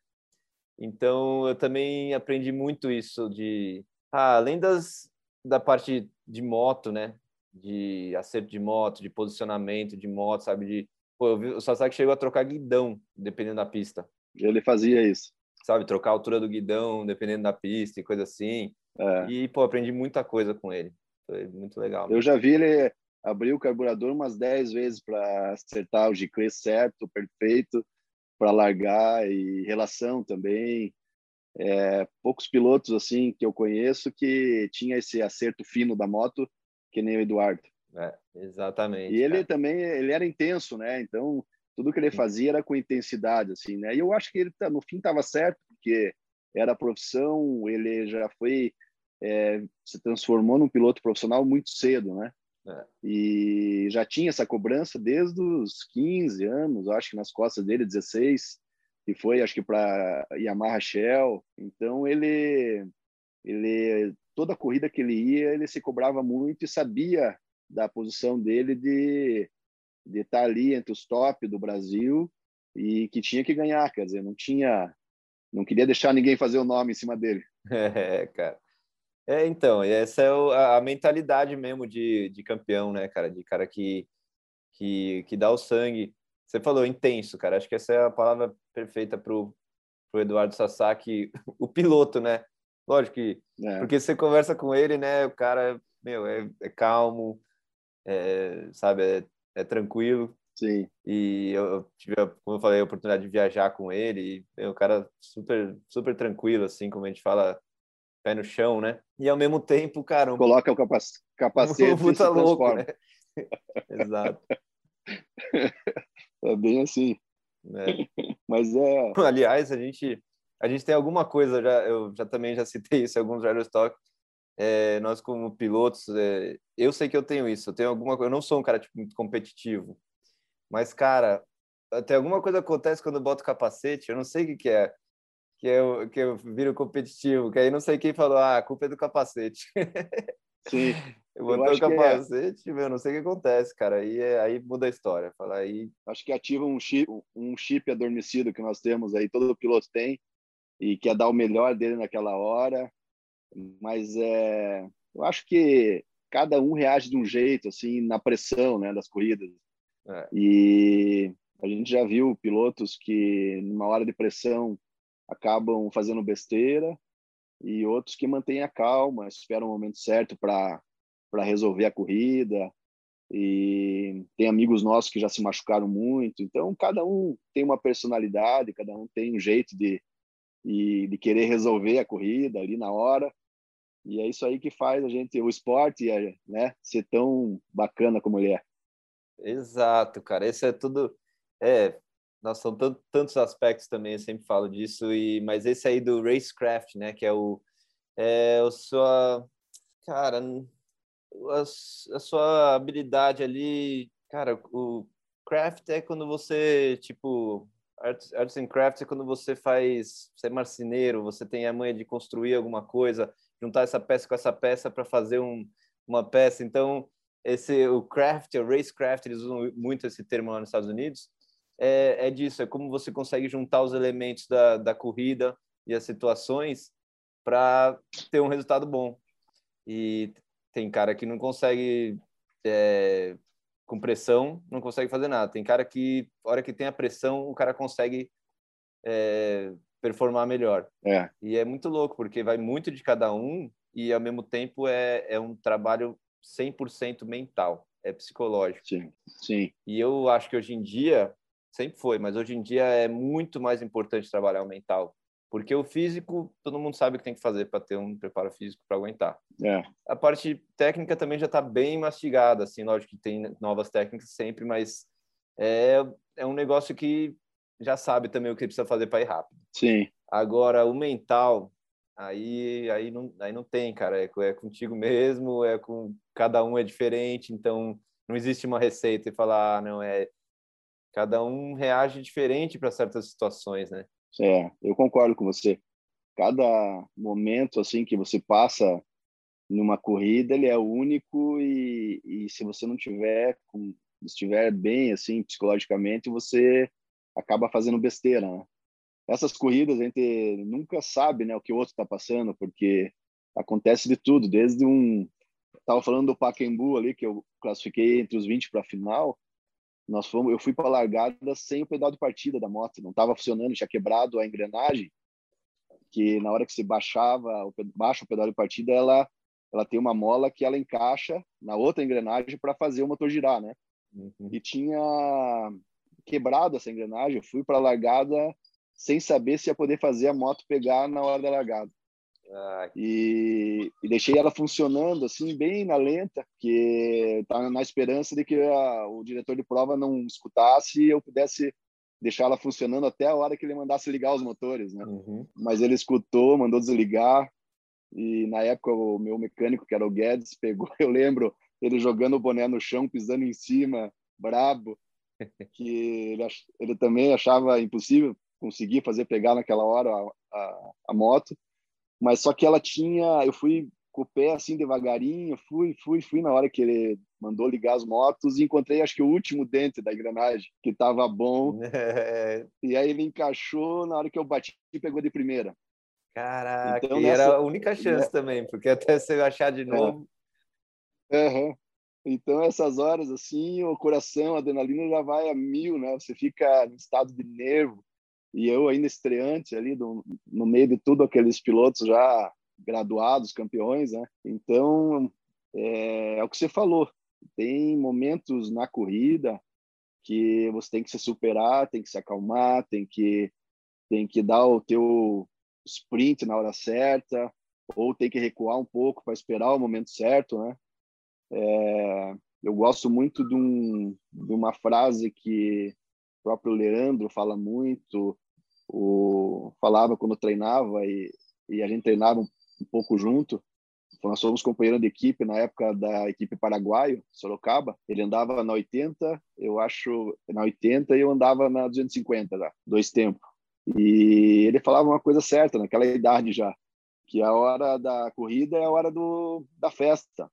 Então eu também aprendi muito isso de ah, além das, da parte de moto, né? De acerto de moto, de posicionamento de moto, sabe? De, pô, vi, o Sasaki chegou a trocar guidão, dependendo da pista. Ele fazia isso. Sabe? Trocar a altura do guidão, dependendo da pista e coisa assim. É. E, pô, aprendi muita coisa com ele. Foi muito legal. Eu já vi ele abrir o carburador umas 10 vezes para acertar o giclê certo, perfeito, para largar e relação também É, poucos pilotos assim que eu conheço que tinha esse acerto fino da moto que nem o Eduardo. É, exatamente. E ele cara. também ele era intenso, né? Então tudo que ele fazia era com intensidade, assim, né? E eu acho que ele tá, no fim estava certo porque era a profissão, ele já foi é, se transformou num piloto profissional muito cedo, né? É. E já tinha essa cobrança desde os 15 anos, acho que nas costas dele, 16, que foi, acho que para Yamaha Shell. Então ele, ele, toda corrida que ele ia, ele se cobrava muito e sabia da posição dele de de estar ali entre os top do Brasil e que tinha que ganhar, quer dizer, não tinha, não queria deixar ninguém fazer o nome em cima dele. É, cara. É, então, essa é a, a mentalidade mesmo de, de campeão, né, cara? De cara que, que, que dá o sangue. Você falou intenso, cara. Acho que essa é a palavra perfeita pro, pro Eduardo Sasaki, o piloto, né? Lógico que. É. Porque você conversa com ele, né? O cara, meu, é, é calmo, é, sabe? É, é, tranquilo. Sim. E eu tive, como eu falei, a oportunidade de viajar com ele. E, o cara super, super tranquilo, assim, como a gente fala pé no chão, né? E ao mesmo tempo, cara. Um... Coloca o capac... capacete. Um puta louco, né? Exato. É bem assim. É. Mas é. Aliás, a gente, a gente tem alguma coisa, já, eu já também já citei isso em alguns Rider Stock. É, nós, como pilotos, é, eu sei que eu tenho isso. Eu tenho alguma Eu não sou um cara tipo, muito competitivo. Mas, cara, tem alguma coisa que acontece quando eu boto capacete, eu não sei o que, que é que eu, que eu viro competitivo, que aí não sei quem falou, ah, a culpa é do capacete. Sim. eu botei o é. capacete, é. meu, não sei o que acontece, cara. Aí, aí muda a história. Fala aí. Acho que ativa um chip, um chip adormecido que nós temos aí, todo piloto tem, e quer dar o melhor dele naquela hora. Mas é, eu acho que cada um reage de um jeito, assim, na pressão né, das corridas. É. E a gente já viu pilotos que, numa hora de pressão, acabam fazendo besteira e outros que mantêm a calma, esperam o momento certo para resolver a corrida. E tem amigos nossos que já se machucaram muito. Então, cada um tem uma personalidade, cada um tem um jeito de, de, de querer resolver a corrida ali na hora. E é isso aí que faz a gente, o esporte, né, ser tão bacana como ele é. Exato, cara. Esse é tudo. É, nossa, são tantos aspectos também, eu sempre falo disso, e mas esse aí do racecraft, né, que é o é a sua cara, a, a sua habilidade ali, cara, o craft é quando você, tipo, arts, arts and crafts é quando você faz, você é marceneiro, você tem a manha de construir alguma coisa, juntar essa peça com essa peça para fazer um, uma peça. Então, esse o craft, o racecraft, eles usam muito esse termo lá nos Estados Unidos é, é disso, é como você consegue juntar os elementos da, da corrida e as situações para ter um resultado bom. E tem cara que não consegue, é, com pressão, não consegue fazer nada. Tem cara que, hora que tem a pressão, o cara consegue é, performar melhor. É. E é muito louco, porque vai muito de cada um e, ao mesmo tempo, é, é um trabalho 100% mental, é psicológico. Sim, sim. E eu acho que hoje em dia sempre foi, mas hoje em dia é muito mais importante trabalhar o mental, porque o físico, todo mundo sabe o que tem que fazer para ter um preparo físico para aguentar. É. A parte técnica também já está bem mastigada, assim, lógico que tem novas técnicas sempre, mas é, é um negócio que já sabe também o que precisa fazer para ir rápido. Sim. Agora, o mental, aí, aí, não, aí não tem, cara, é, é contigo mesmo, é com cada um é diferente, então não existe uma receita e falar, ah, não, é cada um reage diferente para certas situações, né? É, eu concordo com você. Cada momento assim que você passa numa corrida, ele é único e, e se você não tiver com, estiver bem assim psicologicamente, você acaba fazendo besteira, né? Essas corridas a gente nunca sabe, né, o que o outro está passando, porque acontece de tudo, desde um estava falando do Pacaembu ali que eu classifiquei entre os 20 para a final, nós fomos, eu fui para a largada sem o pedal de partida da moto, não estava funcionando, tinha quebrado a engrenagem, que na hora que você baixava, o, baixa o pedal de partida, ela ela tem uma mola que ela encaixa na outra engrenagem para fazer o motor girar, né? Uhum. E tinha quebrado essa engrenagem, eu fui para a largada sem saber se ia poder fazer a moto pegar na hora da largada. Ah, e, e, deixei ela funcionando assim bem na lenta, que tá na esperança de que a, o diretor de prova não escutasse e eu pudesse deixar ela funcionando até a hora que ele mandasse ligar os motores, né? Uhum. Mas ele escutou, mandou desligar e na época o meu mecânico que era o Guedes pegou, eu lembro ele jogando o boné no chão, pisando em cima, brabo, que ele, ach, ele também achava impossível conseguir fazer pegar naquela hora a, a, a moto mas só que ela tinha, eu fui com o pé assim devagarinho, fui, fui, fui na hora que ele mandou ligar as motos e encontrei acho que o último dente da engrenagem que estava bom. É. E aí ele encaixou na hora que eu bati e pegou de primeira. Caraca, então, nessa... era a única chance é... também, porque até você achar de é. novo. É. Uhum. Então, essas horas, assim, o coração, a adrenalina já vai a mil, né? Você fica no estado de nervo e eu ainda estreante ali do, no meio de tudo aqueles pilotos já graduados, campeões, né? Então, é, é o que você falou, tem momentos na corrida que você tem que se superar, tem que se acalmar, tem que tem que dar o teu sprint na hora certa, ou tem que recuar um pouco para esperar o momento certo, né? É, eu gosto muito de, um, de uma frase que o próprio Leandro fala muito, o, falava quando treinava e, e a gente treinava um, um pouco junto. Nós somos companheiros de equipe na época da equipe paraguaio, Sorocaba. Ele andava na 80, eu acho, na 80 e eu andava na 250, já, dois tempos. E ele falava uma coisa certa naquela idade já, que a hora da corrida é a hora do, da festa.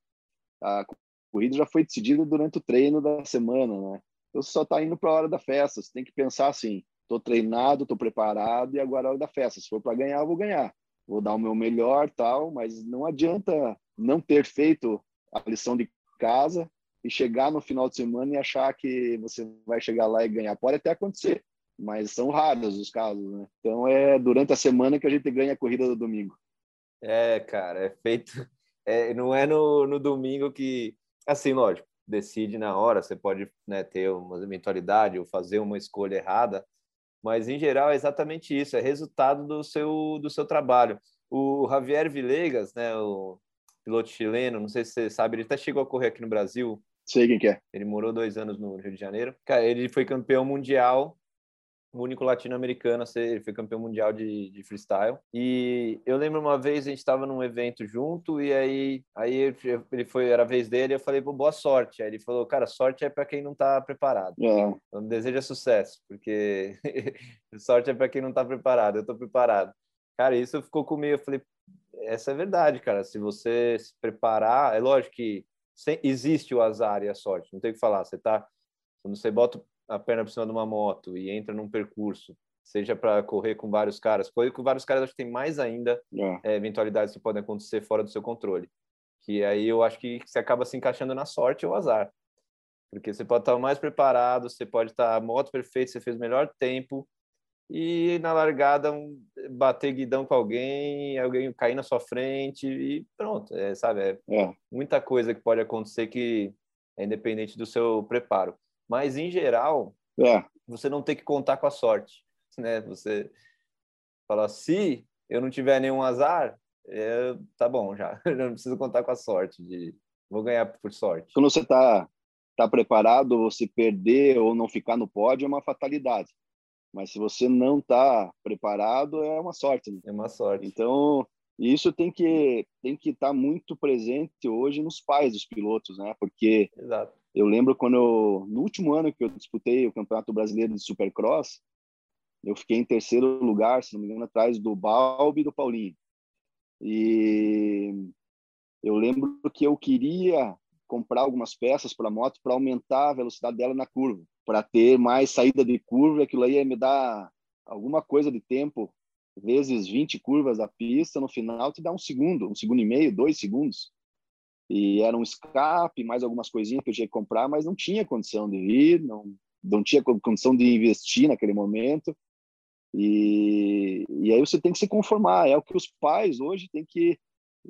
A corrida já foi decidida durante o treino da semana, né? Você só está indo para a hora da festa. Você tem que pensar assim: estou treinado, estou preparado e agora é a hora da festa. Se for para ganhar, eu vou ganhar. Vou dar o meu melhor, tal. Mas não adianta não ter feito a lição de casa e chegar no final de semana e achar que você vai chegar lá e ganhar. Pode até acontecer, mas são raros os casos, né? Então é durante a semana que a gente ganha a corrida do domingo. É, cara, é feito. É, não é no, no domingo que, assim, lógico, decide na hora, você pode né, ter uma eventualidade ou fazer uma escolha errada, mas em geral é exatamente isso, é resultado do seu do seu trabalho. O Javier Villegas, né, o piloto chileno, não sei se você sabe, ele até chegou a correr aqui no Brasil. Sei quem que é. Ele morou dois anos no Rio de Janeiro. Cara, ele foi campeão mundial o único latino-americano a ser, ele foi campeão mundial de, de, freestyle. E eu lembro uma vez a gente estava num evento junto e aí aí ele foi era a vez dele, eu falei, boa sorte. Aí ele falou, cara, sorte é para quem não está preparado. É. Então deseja sucesso, porque sorte é para quem não está preparado. Eu estou preparado. Cara, isso ficou comigo, eu falei, essa é verdade, cara. Se você se preparar, é lógico que existe o azar e a sorte, não tem o que falar. Você tá quando você bota a perna por cima de uma moto e entra num percurso, seja para correr com vários caras, correr com vários caras acho que tem mais ainda é. É, eventualidades que podem acontecer fora do seu controle. Que aí eu acho que você acaba se encaixando na sorte ou azar. Porque você pode estar mais preparado, você pode estar a moto perfeita, você fez o melhor tempo e na largada um, bater guidão com alguém, alguém cair na sua frente e pronto, é, sabe? É, é. muita coisa que pode acontecer que é independente do seu preparo. Mas, em geral, é. você não tem que contar com a sorte. Né? Você fala, se eu não tiver nenhum azar, é, tá bom já. Eu não preciso contar com a sorte. De, vou ganhar por sorte. Quando você está tá preparado, você perder ou não ficar no pódio é uma fatalidade. Mas se você não está preparado, é uma sorte. Né? É uma sorte. Então, isso tem que tem que estar tá muito presente hoje nos pais dos pilotos, né? Porque Exato. Eu lembro quando, eu, no último ano que eu disputei o Campeonato Brasileiro de Supercross, eu fiquei em terceiro lugar, se não me engano, atrás do Balbi e do Paulinho. E eu lembro que eu queria comprar algumas peças para a moto para aumentar a velocidade dela na curva, para ter mais saída de curva, aquilo aí ia me dar alguma coisa de tempo, vezes 20 curvas da pista, no final te dá um segundo, um segundo e meio, dois segundos e era um escape, mais algumas coisinhas que eu tinha que comprar, mas não tinha condição de ir, não, não tinha condição de investir naquele momento. E, e aí você tem que se conformar. É o que os pais hoje têm que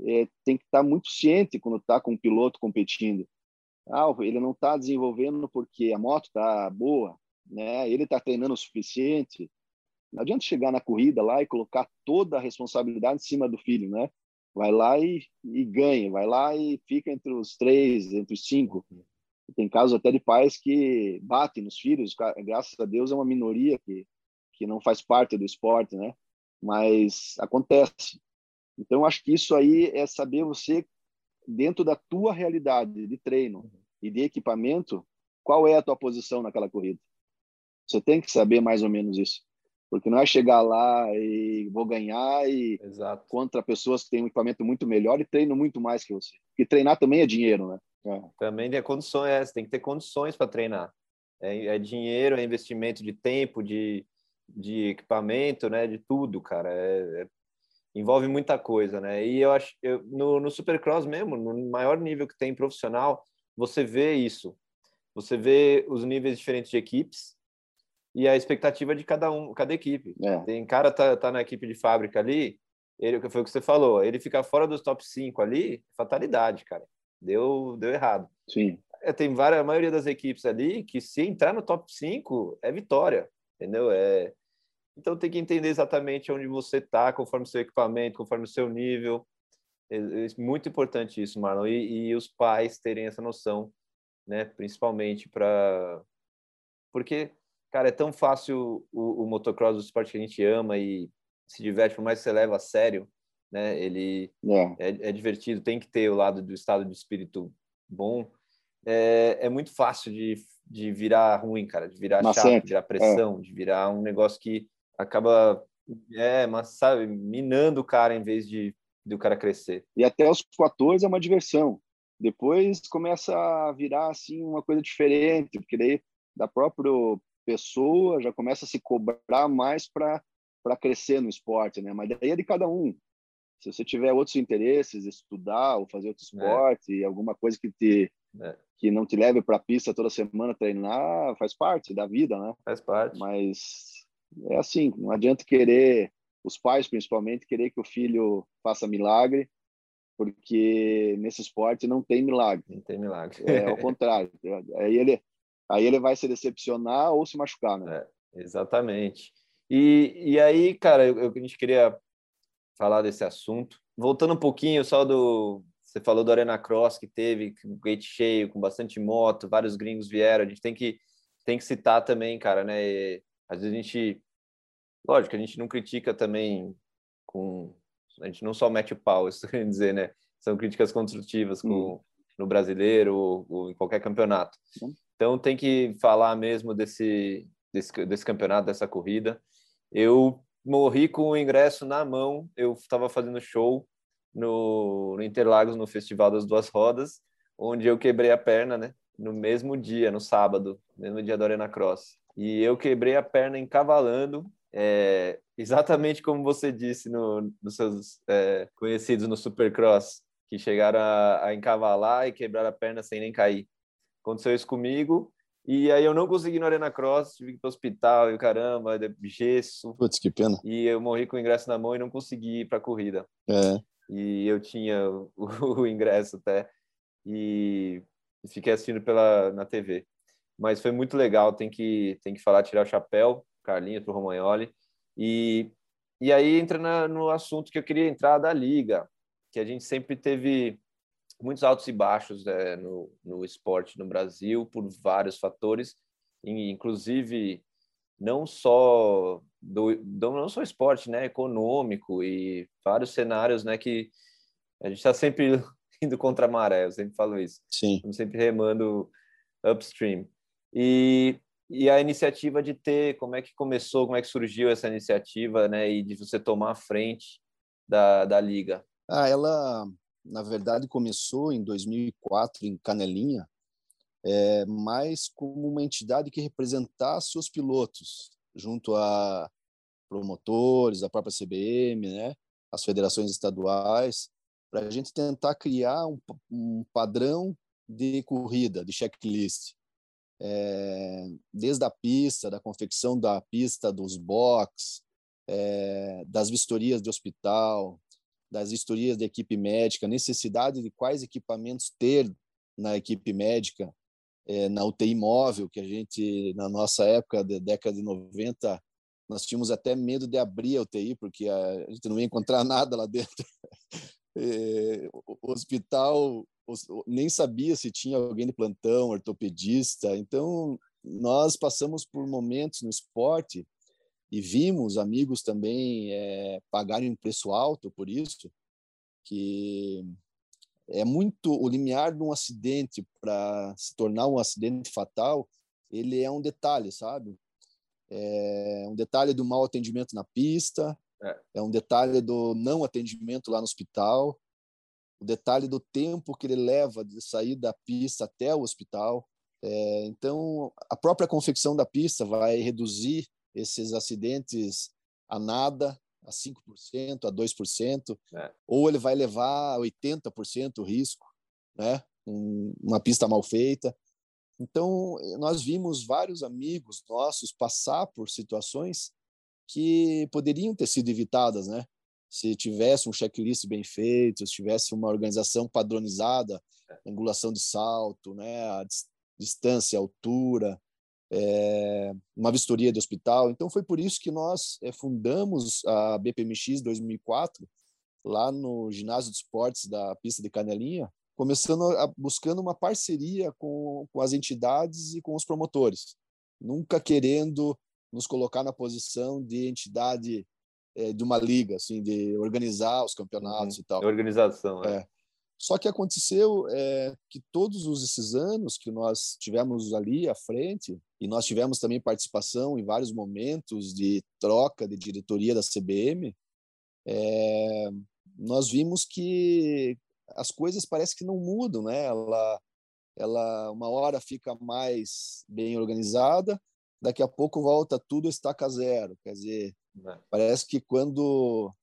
é, tem que estar muito ciente quando está com um piloto competindo. Ah, ele não está desenvolvendo porque a moto está boa, né? Ele está treinando o suficiente. Não adianta chegar na corrida lá e colocar toda a responsabilidade em cima do filho, né? Vai lá e, e ganha, vai lá e fica entre os três, entre os cinco. Tem casos até de pais que batem nos filhos, graças a Deus é uma minoria que, que não faz parte do esporte, né? Mas acontece. Então, acho que isso aí é saber você, dentro da tua realidade de treino e de equipamento, qual é a tua posição naquela corrida. Você tem que saber mais ou menos isso. Porque não é chegar lá e vou ganhar e Exato. contra pessoas que têm um equipamento muito melhor e treinam muito mais que você. Porque treinar também é dinheiro, né? É. Também tem condições, é, você tem que ter condições para treinar. É, é, dinheiro, é investimento de tempo, de, de equipamento, né? De tudo, cara. É, é, envolve muita coisa, né? E eu acho eu, no, no Supercross mesmo, no maior nível que tem profissional, você vê isso. Você vê os níveis diferentes de equipes e a expectativa de cada um, cada equipe. É. Tem cara tá, tá na equipe de fábrica ali, ele foi o que você falou, ele fica fora dos top 5 ali, fatalidade, cara. Deu deu errado. Sim. É, tem várias, a maioria das equipes ali que se entrar no top 5 é vitória, entendeu? É então tem que entender exatamente onde você está, conforme o seu equipamento, conforme o seu nível. É, é muito importante isso, Marlon, e, e os pais terem essa noção, né? Principalmente para porque cara, é tão fácil o, o motocross, o esporte que a gente ama e se diverte, por mais que você leva a sério, né? Ele é. É, é divertido, tem que ter o lado do estado de espírito bom. É, é muito fácil de, de virar ruim, cara, de virar chato, de virar pressão, é. de virar um negócio que acaba, é, mas sabe, minando o cara em vez de, de o cara crescer. E até os 14 é uma diversão. Depois começa a virar assim uma coisa diferente, porque daí da própria pessoa já começa a se cobrar mais para crescer no esporte, né? Mas daí é de cada um. Se você tiver outros interesses, estudar ou fazer outro é. esporte, é. alguma coisa que te é. que não te leve para a pista toda semana treinar, faz parte da vida, né? Faz parte. Mas é assim, não adianta querer os pais principalmente querer que o filho faça milagre, porque nesse esporte não tem milagre. Não tem milagre. É ao contrário. Aí ele aí ele vai se decepcionar ou se machucar, né? É, exatamente. E, e aí, cara, eu, eu, a gente queria falar desse assunto. Voltando um pouquinho só do. Você falou do Arena Cross que teve, um gate cheio, com bastante moto, vários gringos vieram. A gente tem que, tem que citar também, cara, né? E, às vezes a gente. Lógico, a gente não critica também com. A gente não só mete o pau, isso quer dizer, né? São críticas construtivas com, hum. no brasileiro ou, ou, em qualquer campeonato. Hum. Então tem que falar mesmo desse, desse, desse campeonato, dessa corrida. Eu morri com o ingresso na mão, eu estava fazendo show no, no Interlagos, no Festival das Duas Rodas, onde eu quebrei a perna, né? No mesmo dia, no sábado, mesmo dia da Arena Cross. E eu quebrei a perna encavalando, é, exatamente como você disse no, nos seus é, conhecidos no Supercross, que chegaram a, a encavalar e quebrar a perna sem nem cair. Aconteceu isso comigo. E aí eu não consegui no Arena Cross, tive que ir para o hospital e o caramba, gesso. Putz, que pena. E eu morri com o ingresso na mão e não consegui ir para a corrida. É. E eu tinha o, o, ingresso até e fiquei assistindo pela na TV. Mas foi muito legal, tem que tem que falar, tirar o chapéu, Carlinhos pro Romagnoli. E e aí entra na, no assunto que eu queria entrar da liga, que a gente sempre teve muitos altos e baixos é, no, no esporte no Brasil por vários fatores, inclusive não só do, não só esporte, né, econômico e vários cenários, né, que a gente está sempre indo contra a maré, eu sempre falo isso. Sim. Estamos sempre remando upstream. E, e a iniciativa de ter, como é que começou, como é que surgiu essa iniciativa, né, e de você tomar a frente da, da liga? Ah, ela na verdade, começou em 2004 em Canelinha, é, mais como uma entidade que representasse os pilotos, junto a promotores, a própria CBM, né, as federações estaduais, para a gente tentar criar um, um, padrão de corrida, de checklist. É, desde a pista, da confecção da pista, dos box, é, das vistorias de hospital, das historias da equipe médica, necessidade de quais equipamentos ter na equipe médica, é, na UTI móvel, que a gente, na nossa época, da década de 90, nós tínhamos até medo de abrir a UTI, porque a gente não ia encontrar nada lá dentro. É, o hospital nem sabia se tinha alguém de plantão, ortopedista. Então, nós passamos por momentos no esporte e vimos amigos também é, pagarem um preço alto por isso, que é muito o limiar de um acidente para se tornar um acidente fatal, ele é um detalhe, sabe? É um detalhe do mau atendimento na pista, é. é um detalhe do não atendimento lá no hospital, o detalhe do tempo que ele leva de sair da pista até o hospital. É, então, a própria confecção da pista vai reduzir esses acidentes a nada, a 5%, a 2%, é. ou ele vai levar a 80% o risco, né? Um, uma pista mal feita. Então, nós vimos vários amigos nossos passar por situações que poderiam ter sido evitadas, né? Se tivesse um checklist bem feito, se tivesse uma organização padronizada, angulação de salto, né? A distância, altura, é, uma vistoria de hospital. Então, foi por isso que nós é, fundamos a BPMX 2004, lá no ginásio de esportes da pista de Canelinha, começando a, buscando uma parceria com, com as entidades e com os promotores, nunca querendo nos colocar na posição de entidade é, de uma liga, assim, de organizar os campeonatos uhum. e tal. Organização, é. é. Só que aconteceu é, que todos esses anos que nós tivemos ali à frente, e nós tivemos também participação em vários momentos de troca de diretoria da CBM, é, nós vimos que as coisas parece que não mudam, né? Ela, ela uma hora fica mais bem organizada, daqui a pouco volta tudo estaca zero. Quer dizer, é. parece que quando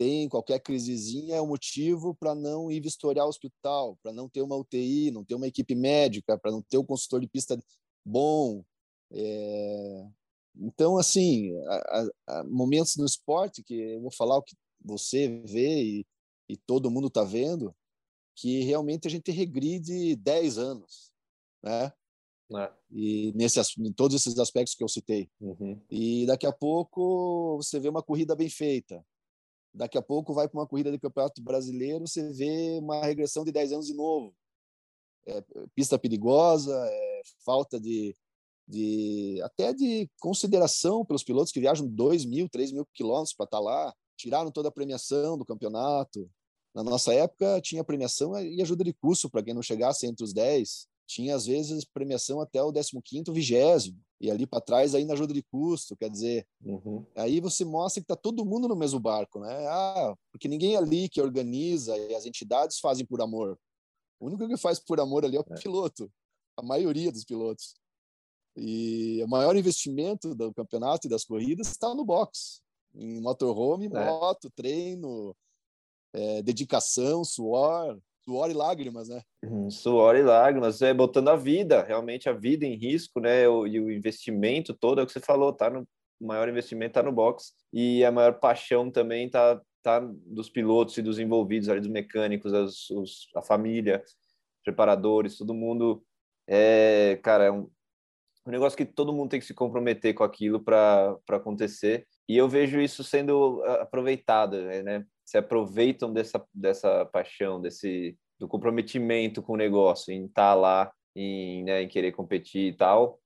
tem qualquer crisezinha é um motivo para não ir vistoriar o hospital, para não ter uma UTI, não ter uma equipe médica, para não ter um consultor de pista bom. É... Então, assim, há, há momentos no esporte que eu vou falar o que você vê e, e todo mundo está vendo, que realmente a gente regride 10 anos, né? É. E nesse, em todos esses aspectos que eu citei. Uhum. E daqui a pouco você vê uma corrida bem feita. Daqui a pouco vai para uma corrida de campeonato brasileiro, você vê uma regressão de 10 anos de novo. É, pista perigosa, é, falta de, de até de consideração pelos pilotos que viajam 2 mil, 3 mil quilômetros para estar tá lá, tiraram toda a premiação do campeonato. Na nossa época tinha premiação e ajuda de custo para quem não chegasse entre os 10 tinha às vezes premiação até o 15º, 20 e ali para trás ainda ajuda de custo, quer dizer, uhum. aí você mostra que está todo mundo no mesmo barco, né? Ah, porque ninguém ali que organiza e as entidades fazem por amor. O único que faz por amor ali é o é. piloto, a maioria dos pilotos. E o maior investimento do campeonato e das corridas está no box, em motorhome, é. moto, treino, é, dedicação, suor, suor e lágrimas, né? Uhum, suor e lágrimas, é botando a vida, realmente a vida em risco, né? O, e o investimento todo, é o que você falou, tá no o maior investimento tá no box e a maior paixão também tá tá dos pilotos e dos envolvidos ali, dos mecânicos, as, os, a família, preparadores, todo mundo é, cara, é um, um negócio que todo mundo tem que se comprometer com aquilo para acontecer. E eu vejo isso sendo aproveitado, né? Se aproveitam dessa, dessa paixão, desse do comprometimento com o negócio, em estar tá lá, em, né, em querer competir e tal.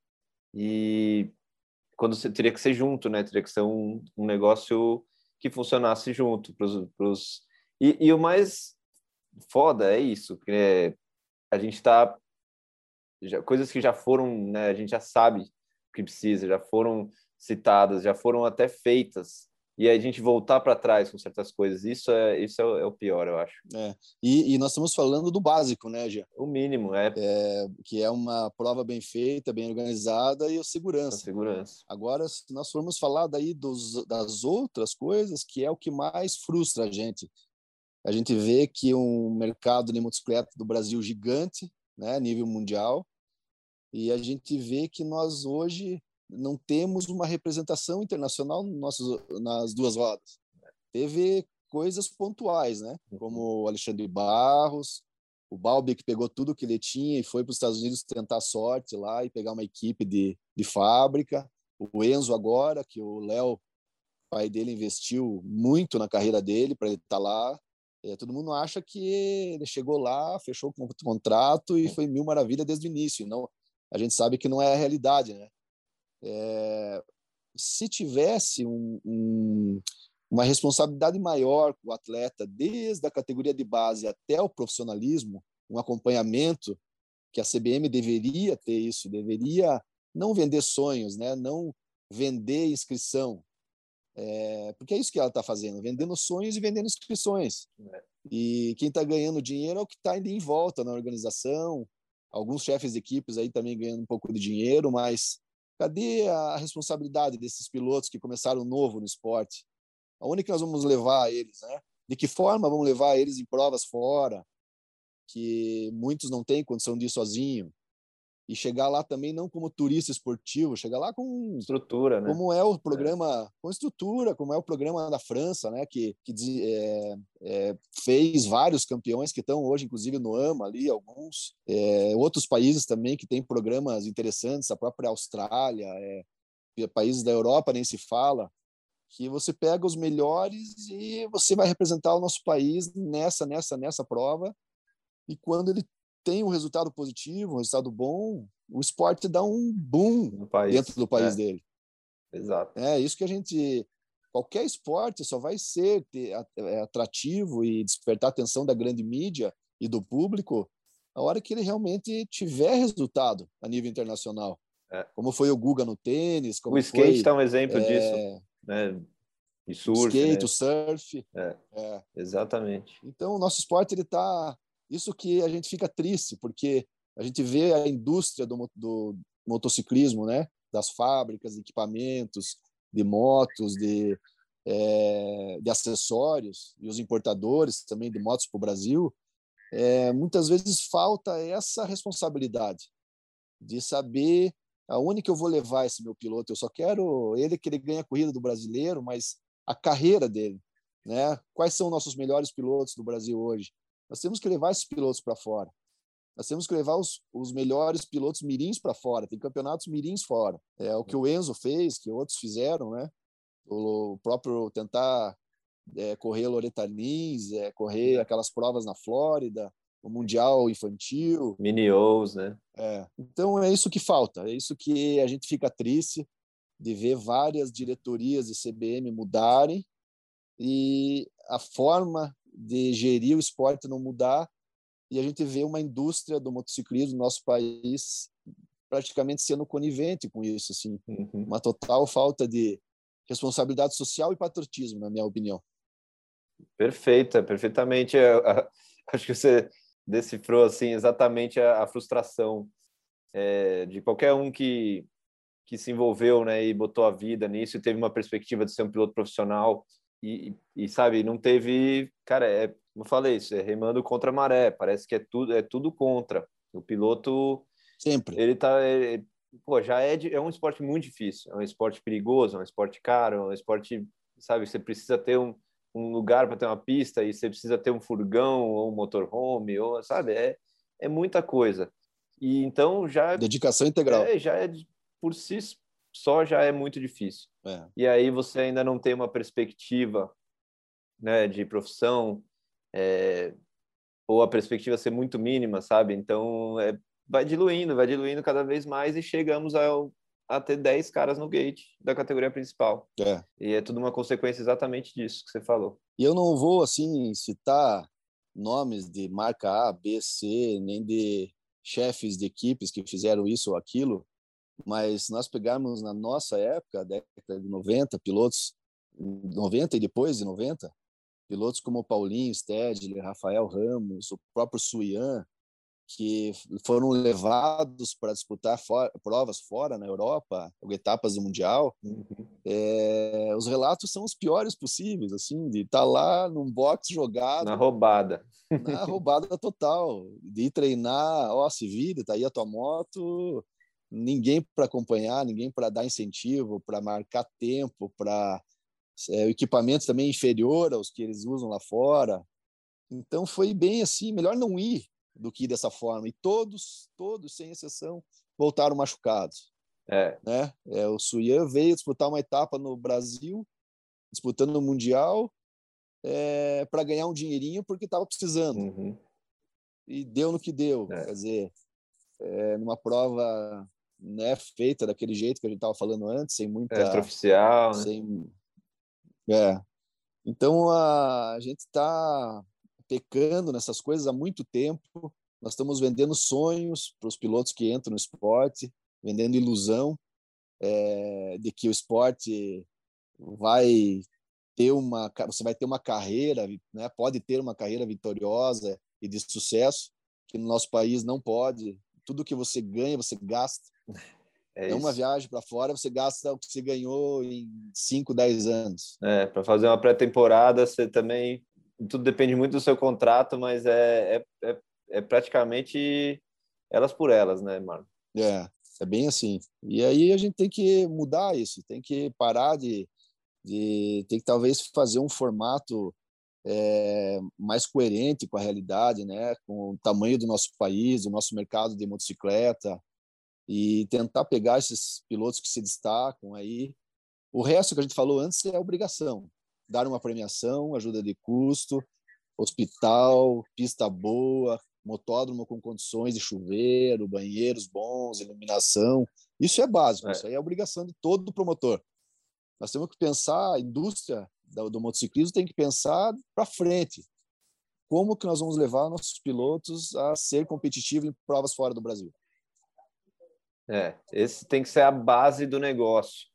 E quando você teria que ser junto, né? Teria que ser um, um negócio que funcionasse junto pros, pros... E, e o mais foda é isso, que é, a gente está coisas que já foram, né, a gente já sabe que precisa, já foram citadas, já foram até feitas e a gente voltar para trás com certas coisas. Isso é isso é, é o pior, eu acho. É. E, e, nós estamos falando do básico, né, Gia? O mínimo, é. é. Que é uma prova bem feita, bem organizada e a segurança. A segurança. Agora, se nós formos falar daí dos, das outras coisas, que é o que mais frustra a gente. A gente vê que um mercado de motocicleta do Brasil gigante, né, nível mundial, e a gente vê que nós hoje não temos uma representação internacional nossos, nas duas rodas. Teve coisas pontuais, né? Uhum. Como o Alexandre Barros, o Balbi que pegou tudo que ele tinha e foi para os Estados Unidos tentar sorte lá e pegar uma equipe de, de fábrica. O Enzo agora, que o Léo, pai dele, investiu muito na carreira dele para ele estar tá lá. É, todo mundo acha que ele chegou lá, fechou o contrato e foi mil maravilhas desde o início. Não, a gente sabe que não é a realidade, né? É, se tivesse um, um, uma responsabilidade maior com o atleta, desde a categoria de base até o profissionalismo, um acompanhamento que a CBM deveria ter isso, deveria não vender sonhos, né? não vender inscrição, é, porque é isso que ela está fazendo, vendendo sonhos e vendendo inscrições. É. E quem está ganhando dinheiro é o que está indo em volta na organização. Alguns chefes de equipes aí também ganhando um pouco de dinheiro, mas cadê a responsabilidade desses pilotos que começaram novo no esporte? Aonde que nós vamos levar eles, né? De que forma vamos levar eles em provas fora? Que muitos não têm condição de ir sozinho e chegar lá também não como turista esportivo, chegar lá com estrutura, né? Como é o programa, é. com estrutura, como é o programa da França, né? Que, que é, é, fez vários campeões que estão hoje, inclusive no AMA ali, alguns é, outros países também que têm programas interessantes, a própria Austrália, é, países da Europa nem se fala, que você pega os melhores e você vai representar o nosso país nessa, nessa, nessa prova. E quando ele tem um resultado positivo, um resultado bom, o esporte dá um boom dentro do país é. dele. Exato. É isso que a gente. Qualquer esporte só vai ser é, atrativo e despertar a atenção da grande mídia e do público a hora que ele realmente tiver resultado a nível internacional. É. Como foi o Guga no tênis. o skate está um exemplo é... disso. Né? E surf, o skate, né? o surf. É. é. Exatamente. Então, o nosso esporte está isso que a gente fica triste, porque a gente vê a indústria do, do motociclismo, né? das fábricas, de equipamentos, de motos, de, é, de acessórios, e os importadores também de motos para o Brasil, é, muitas vezes falta essa responsabilidade de saber aonde que eu vou levar esse meu piloto. Eu só quero ele que ele ganhe a corrida do brasileiro, mas a carreira dele, né? Quais são nossos melhores pilotos do Brasil hoje? Nós temos que levar esses pilotos para fora. Nós temos que levar os, os melhores pilotos mirins para fora. Tem campeonatos mirins fora. É o que o Enzo fez, que outros fizeram, né? O, próprio tentar é, correr Loretta Lins, é, correr aquelas provas na Flórida, o Mundial Infantil. Mini-O's, né? É. Então é isso que falta. É isso que a gente fica triste de ver várias diretorias de CBM mudarem e a forma de gerir o esporte não mudar e a gente vê uma indústria do motociclismo no nosso país praticamente sendo conivente com isso, assim, uhum. uma total falta de responsabilidade social e patriotismo, na minha opinião. Perfeita, perfeitamente. Acho que você decifrou assim exatamente a, a frustração é, de qualquer um que que se envolveu, né, e botou a vida nisso e teve uma perspectiva de ser um piloto profissional e, e, sabe, não teve, cara, é, eu falei, isso é remando contra a maré, parece que é tudo, é tudo contra. O piloto sempre. Ele tá ele, pô, já é de, é um esporte muito difícil, é um esporte perigoso, é um esporte caro, é um esporte, sabe, você precisa ter um, um lugar para ter uma pista e você precisa ter um furgão ou um motorhome, ou sabe, é é muita coisa. E então já dedicação integral. É, já é por si só já é muito difícil. É. E aí você ainda não tem uma perspectiva né, de profissão, é, ou a perspectiva ser muito mínima, sabe? Então, é, vai diluindo, vai diluindo cada vez mais e chegamos ao, a ter 10 caras no gate da categoria principal. É. E é tudo uma consequência exatamente disso que você falou. E eu não vou, assim, citar nomes de marca A, B, C, nem de chefes de equipes que fizeram isso ou aquilo, mas nós pegarmos na nossa época, década de 90, pilotos 90 e depois de 90, pilotos como Paulinho Stedley, Rafael Ramos, o próprio Suyan, que foram levados para disputar for, provas fora na Europa, etapas do mundial. Uhum. É, os relatos são os piores possíveis, assim, de estar tá lá num box jogado na roubada, na roubada total, de ir treinar, ó, se vira, tá aí a tua moto, ninguém para acompanhar, ninguém para dar incentivo, para marcar tempo, para é, o equipamento também inferior aos que eles usam lá fora. Então foi bem assim, melhor não ir do que ir dessa forma. E todos, todos sem exceção, voltaram machucados. É. Né? É, o Suyan veio disputar uma etapa no Brasil, disputando no Mundial, é, para ganhar um dinheirinho porque estava precisando. Uhum. E deu no que deu. É. Quer dizer, é, numa prova né, feita daquele jeito que a gente estava falando antes, sem muita. Extraoficial. Né? Sem... É. Então a, a gente está pecando nessas coisas há muito tempo. Nós estamos vendendo sonhos para os pilotos que entram no esporte, vendendo ilusão é, de que o esporte vai ter uma, você vai ter uma carreira, né? Pode ter uma carreira vitoriosa e de sucesso que no nosso país não pode. Tudo que você ganha, você gasta. É, é uma viagem para fora, você gasta o que você ganhou em 5, 10 anos. É, para fazer uma pré-temporada, você também. Tudo depende muito do seu contrato, mas é, é, é, é praticamente elas por elas, né, Marco? É, é bem assim. E aí a gente tem que mudar isso, tem que parar de. de tem que talvez fazer um formato é, mais coerente com a realidade, né, com o tamanho do nosso país, do nosso mercado de motocicleta, e tentar pegar esses pilotos que se destacam aí. O resto que a gente falou antes é obrigação. Dar uma premiação, ajuda de custo, hospital, pista boa, motódromo com condições de chuveiro, banheiros bons, iluminação. Isso é básico, é. isso aí é obrigação de todo promotor. Nós temos que pensar, a indústria do, do motociclismo tem que pensar para frente. Como que nós vamos levar nossos pilotos a ser competitivos em provas fora do Brasil? É, esse tem que ser a base do negócio.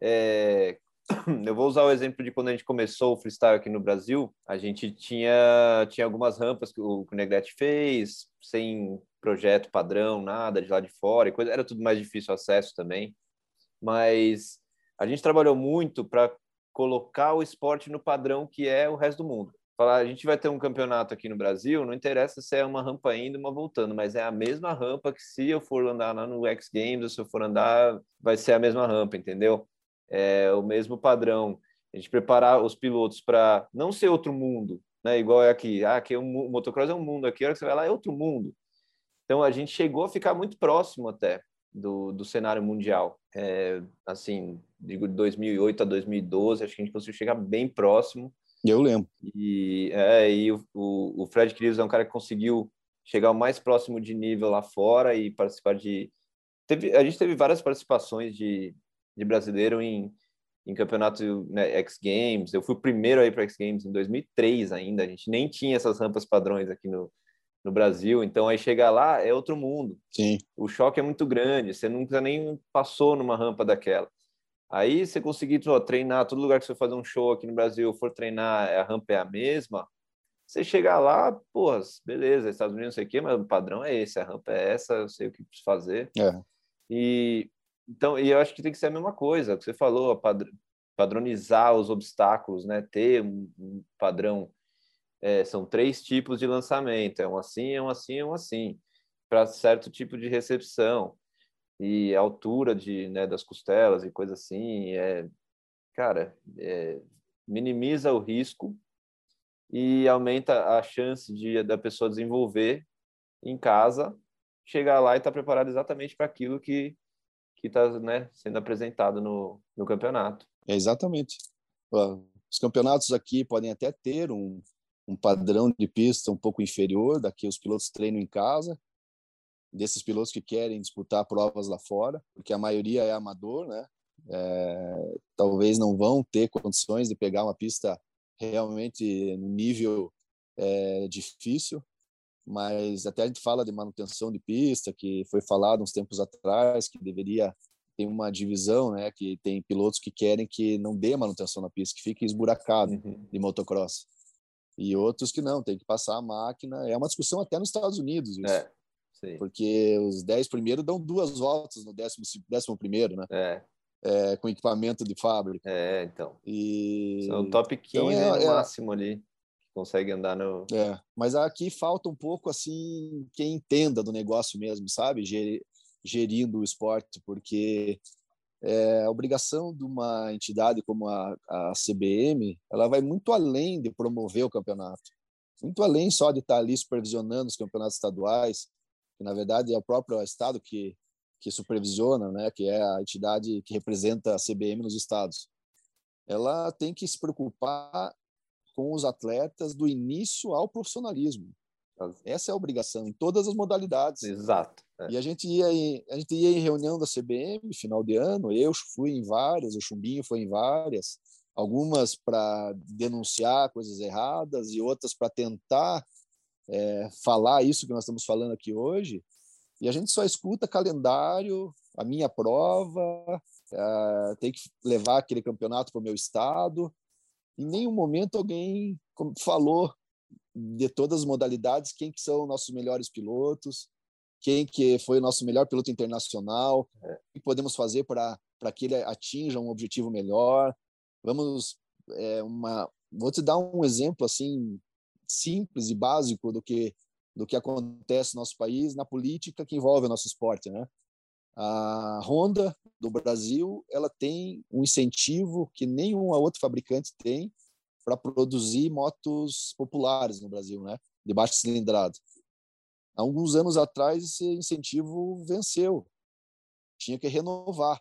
É, eu vou usar o exemplo de quando a gente começou o freestyle aqui no Brasil. A gente tinha, tinha algumas rampas que o, Negrete fez, sem projeto padrão, nada de lá de fora, e coisa, era tudo mais difícil acesso também. Mas a gente trabalhou muito para colocar o esporte no padrão que é o resto do mundo falar, a gente vai ter um campeonato aqui no Brasil, não interessa se é uma rampa indo, uma voltando, mas é a mesma rampa que se eu for andar lá no X Games, ou se eu for andar, vai ser a mesma rampa, entendeu? É o mesmo padrão. A gente preparar os pilotos para não ser outro mundo, né? Igual é aqui, ah, aqui é um, o motocross é um mundo, aqui a hora que você vai lá é outro mundo. Então a gente chegou a ficar muito próximo até do, do cenário mundial. É, assim, digo de 2008 a 2012, acho que a gente conseguiu chegar bem próximo eu lembro. E, é, e o, o, Fred Krios é um cara que conseguiu chegar o mais próximo de nível lá fora e participar de. Teve, a gente teve várias participações de, de brasileiro em, em campeonato né, X Games. Eu fui o primeiro aí para X Games em 2003 ainda. A gente nem tinha essas rampas padrões aqui no, no Brasil. Então aí chegar lá é outro mundo. Sim. O choque é muito grande. Você nunca nem passou numa rampa daquela. Aí você conseguir ó, treinar, todo lugar que você for fazer um show aqui no Brasil, for treinar, a rampa é a mesma, você chegar lá, pô, beleza, Estados Unidos não sei o quê, mas o padrão é esse, a rampa é essa, eu sei o que preciso fazer. É. E então, e eu acho que tem que ser a mesma coisa, que você falou, padronizar os obstáculos, né? Ter um padrão. É, são três tipos de lançamento, é um assim, é um assim, é um assim, para certo tipo de recepção e a altura de, né, das costelas e coisa assim, é, cara, é, minimiza o risco e aumenta a chance de da pessoa desenvolver em casa, chegar lá e estar tá preparado exatamente para aquilo que está né, sendo apresentado no, no campeonato. É exatamente. Os campeonatos aqui podem até ter um, um padrão de pista um pouco inferior, daqui os pilotos treinam em casa, desses pilotos que querem disputar provas lá fora, porque a maioria é amador, né? É, talvez não vão ter condições de pegar uma pista realmente no nível é, difícil, mas até a gente fala de manutenção de pista, que foi falado uns tempos atrás, que deveria ter uma divisão, né? Que tem pilotos que querem que não dê manutenção na pista, que fique esburacado uhum. de motocross. E outros que não, tem que passar a máquina. É uma discussão até nos Estados Unidos isso. É. Sim. Porque os 10 primeiros dão duas voltas no décimo, décimo primeiro, né? É. é. com equipamento de fábrica. É, então. E... São top 15 então é, no é... máximo ali. Que consegue andar no. É, mas aqui falta um pouco assim quem entenda do negócio mesmo, sabe? Gerindo o esporte, porque é, a obrigação de uma entidade como a, a CBM, ela vai muito além de promover o campeonato, muito além só de estar ali supervisionando os campeonatos estaduais, que na verdade é o próprio estado que que supervisiona, né, que é a entidade que representa a CBM nos estados, ela tem que se preocupar com os atletas do início ao profissionalismo. Essa é a obrigação em todas as modalidades. Exato. É. E a gente ia em, a gente ia em reunião da CBM final de ano. Eu fui em várias, o Chumbinho foi em várias. Algumas para denunciar coisas erradas e outras para tentar é, falar isso que nós estamos falando aqui hoje. E a gente só escuta calendário, a minha prova, é, tem que levar aquele campeonato para o meu estado. Em nenhum momento alguém falou de todas as modalidades, quem que são nossos melhores pilotos, quem que foi o nosso melhor piloto internacional, o que podemos fazer para para que ele atinja um objetivo melhor. Vamos é, uma vou te dar um exemplo assim simples e básico do que do que acontece no nosso país na política que envolve o nosso esporte, né? A Honda do Brasil, ela tem um incentivo que nenhum outro fabricante tem para produzir motos populares no Brasil, né? De baixa cilindrada. Há alguns anos atrás esse incentivo venceu. Tinha que renovar,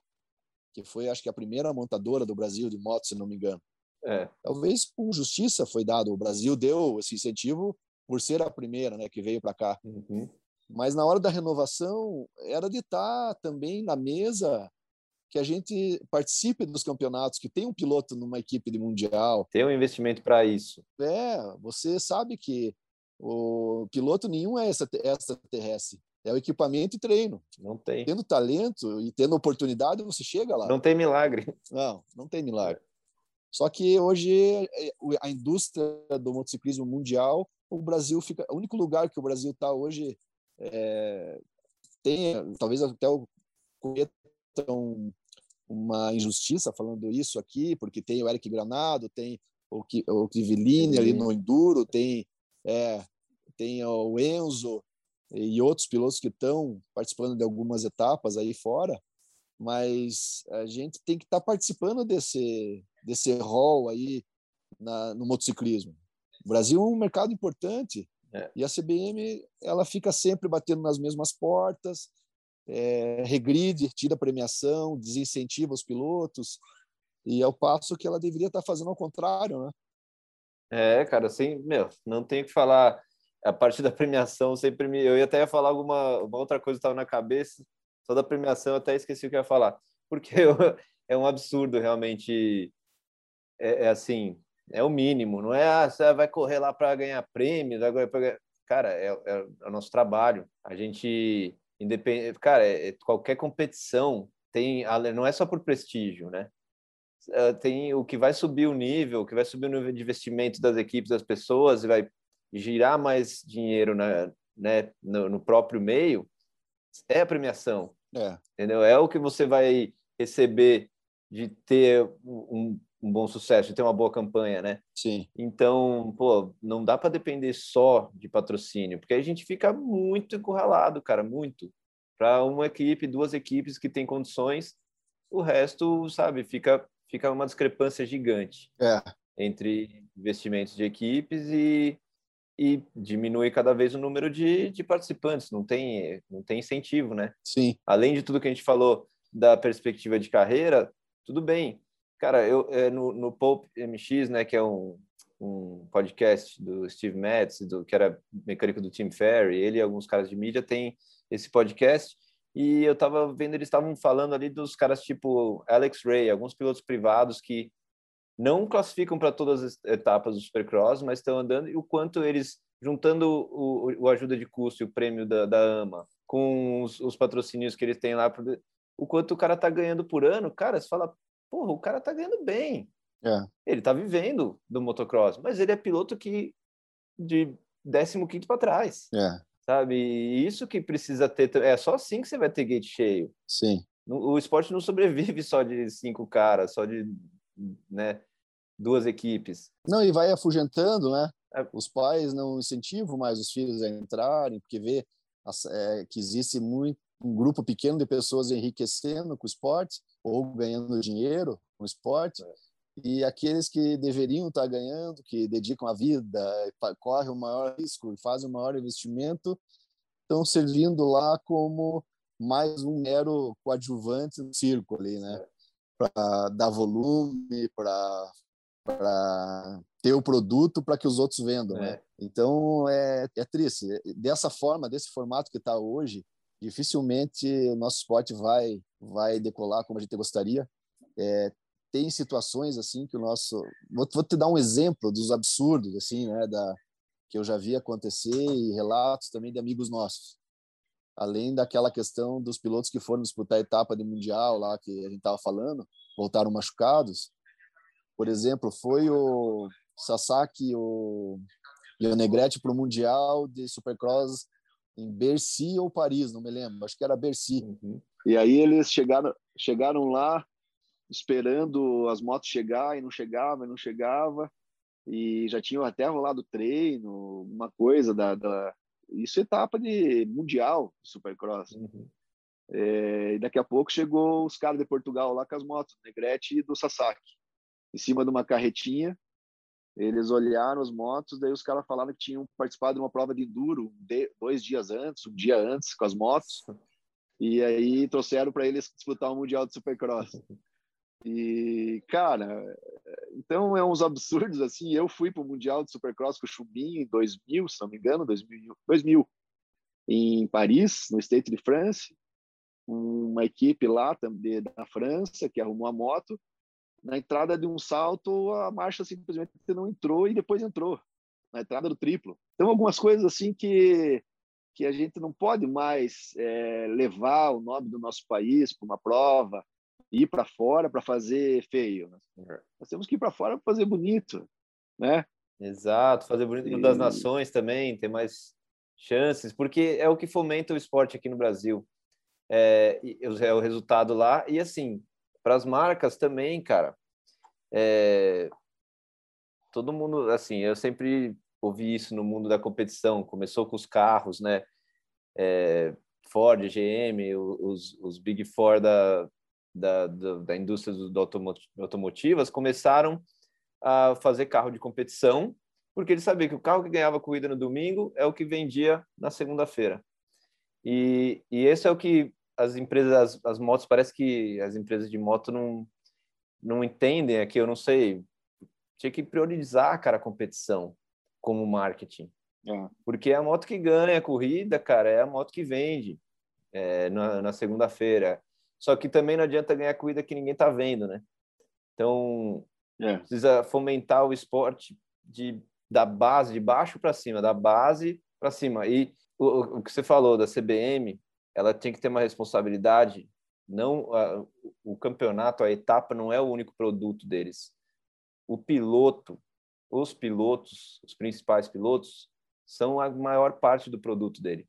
que foi acho que a primeira montadora do Brasil de motos, se não me engano. É. Talvez por justiça foi dado. O Brasil deu esse incentivo por ser a primeira, né, que veio para cá. Uhum. Mas na hora da renovação era de estar também na mesa que a gente participe dos campeonatos, que tem um piloto numa equipe de mundial. Tem um investimento para isso. É, você sabe que o piloto nenhum é extraterrestre. É o equipamento e treino. Não tem. Tendo talento e tendo oportunidade, você chega lá. Não tem milagre. Não, não tem milagre. Só que hoje é, a indústria do motociclismo mundial, o Brasil fica. O único lugar que o Brasil está hoje é, tem, talvez até o cometam uma injustiça falando isso aqui, porque tem o Eric Granado, tem o, o Crivellini ali no Enduro, tem, é, tem o Enzo e outros pilotos que estão participando de algumas etapas aí fora, mas a gente tem que estar tá participando desse, desse rol aí na, no motociclismo. O Brasil é um mercado importante é. e a CBM ela fica sempre batendo nas mesmas portas, é, regride, tira premiação, desincentiva os pilotos, e é o passo que ela deveria estar fazendo ao contrário, né? É, cara, assim, meu, não tenho que falar a parte da premiação, sempre me, eu ia até falar alguma uma outra coisa que estava na cabeça, só da premiação eu até esqueci o que ia falar, porque eu, é um absurdo realmente, é, é, assim, é o mínimo, não é, ah, você vai correr lá para ganhar prêmio, vai pra... cara, é, é, é o nosso trabalho, a gente Independ... Cara, é, é, qualquer competição tem, não é só por prestígio, né? É, tem o que vai subir o nível, o que vai subir o nível de investimento das equipes, das pessoas, e vai girar mais dinheiro na, né, no, no próprio meio, é a premiação. É. Entendeu? É o que você vai receber de ter um, um bom sucesso, de ter uma boa campanha, né? Sim. Então, pô, não dá para depender só de patrocínio, porque a gente fica muito encurralado, cara, muito. Para uma equipe, duas equipes que têm condições, o resto, sabe, fica fica uma discrepância gigante é. entre investimentos de equipes e, e diminui cada vez o número de, de participantes. Não tem não tem incentivo, né? Sim. Além de tudo que a gente falou da perspectiva de carreira, tudo bem Cara, eu é, no, no Pulp MX, né, que é um, um podcast do Steve Metz, do, que era mecânico do Tim Ferry, ele e alguns caras de mídia têm esse podcast. E eu tava vendo, eles estavam falando ali dos caras tipo Alex Ray, alguns pilotos privados que não classificam para todas as etapas do Supercross, mas estão andando e o quanto eles, juntando o, o ajuda de custo e o prêmio da, da AMA com os, os patrocínios que eles têm lá, o quanto o cara tá ganhando por ano, cara, você fala, porra, o cara tá ganhando bem. É. Ele tá vivendo do motocross, mas ele é piloto que de 15 para trás. É. Sabe? E isso que precisa ter. É só assim que você vai ter gate cheio. Sim. O esporte não sobrevive só de cinco caras, só de né, duas equipes. Não, e vai afugentando, né? É. Os pais não incentivam mais os filhos a entrarem, porque vê é, que existe muito um grupo pequeno de pessoas enriquecendo com o esporte ou ganhando dinheiro com o esporte é. e aqueles que deveriam estar ganhando, que dedicam a vida, correm o maior risco e fazem o maior investimento, estão servindo lá como mais um mero coadjuvante no circo ali, né? Para dar volume, para ter o produto para que os outros vendam, né? é. né? Então é, é triste. Dessa forma, desse formato que está hoje, dificilmente o nosso esporte vai vai decolar como a gente gostaria. É, tem situações assim que o nosso vou, vou, te dar um exemplo dos absurdos assim né da que eu já vi acontecer e relatos também de amigos nossos além daquela questão dos pilotos que foram disputar a etapa de mundial lá que a gente estava falando voltaram machucados por exemplo foi o Sasaki o, e o Negrete para o mundial de supercross em Bercy ou Paris não me lembro acho que era Bercy uhum. e aí eles chegaram chegaram lá esperando as motos chegar e não chegava, e não chegava, e já tinham até rolado treino, uma coisa da, da... isso é etapa de mundial Supercross. Uhum. É, e daqui a pouco chegou os caras de Portugal lá com as motos, Negrete e do Sasaki, em cima de uma carretinha. Eles olharam as motos, daí os caras falaram que tinham participado de uma prova de enduro de, dois dias antes, um dia antes, com as motos. E aí trouxeram para eles disputar o Mundial de Supercross. E, cara, então é uns absurdos assim. Eu fui para o Mundial de Supercross com o Chubinho em 2000, se não me engano, 2000, 2000 em Paris, no State de France. Uma equipe lá também da França que arrumou a moto. Na entrada de um salto, a marcha simplesmente não entrou e depois entrou na entrada do triplo. Então, algumas coisas assim que que a gente não pode mais é, levar o nome do nosso país para uma prova ir para fora para fazer feio. Né? É. Nós temos que ir para fora para fazer bonito, né? Exato, fazer bonito e... das nações também, ter mais chances, porque é o que fomenta o esporte aqui no Brasil. É, é o resultado lá. E assim, para as marcas também, cara, é, todo mundo, assim, eu sempre ouvi isso no mundo da competição. Começou com os carros, né? É, Ford, GM, os, os Big Four da, da, da, da indústria do, do automotivas começaram a fazer carro de competição, porque eles sabiam que o carro que ganhava corrida no domingo é o que vendia na segunda-feira. E, e esse é o que as empresas, as, as motos, parece que as empresas de moto não, não entendem aqui, eu não sei. Tinha que priorizar, cara, a competição como marketing. É. Porque é a moto que ganha a corrida, cara, é a moto que vende é, na, na segunda-feira. Só que também não adianta ganhar corrida que ninguém está vendo, né? Então, é. precisa fomentar o esporte de, da base, de baixo para cima, da base para cima. E o, o, que você falou da CBM, ela tem que ter uma responsabilidade. Não, a, o campeonato, a etapa não é o único produto deles. O piloto, os pilotos, os principais pilotos, são a maior parte do produto dele.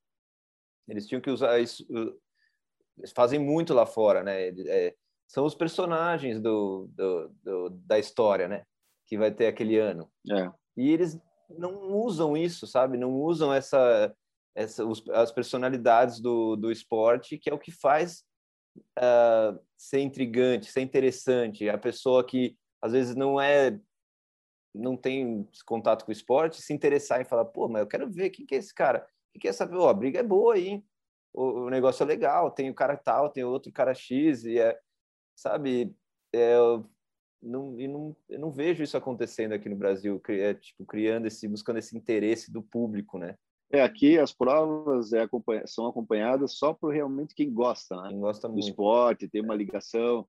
Eles tinham que usar isso, fazem muito lá fora, né? É, são os personagens do, do, do, da história, né? Que vai ter aquele ano. É. E eles não usam isso, sabe? Não usam essa, essa os, as personalidades do, do esporte, que é o que faz uh, ser intrigante, ser interessante. A pessoa que às vezes não é não tem contato com o esporte, se interessar em falar, pô, mas eu quero ver quem que é esse cara, o que é essa, a briga é boa hein? o, o negócio é legal, tem o cara tal, tem outro cara X, e é, sabe, é, eu não, e não, eu não vejo isso acontecendo aqui no Brasil, é, tipo, criando esse, buscando esse interesse do público, né? É, aqui as provas é, são acompanhadas só por realmente quem gosta, né? Quem gosta do muito. esporte, tem uma ligação,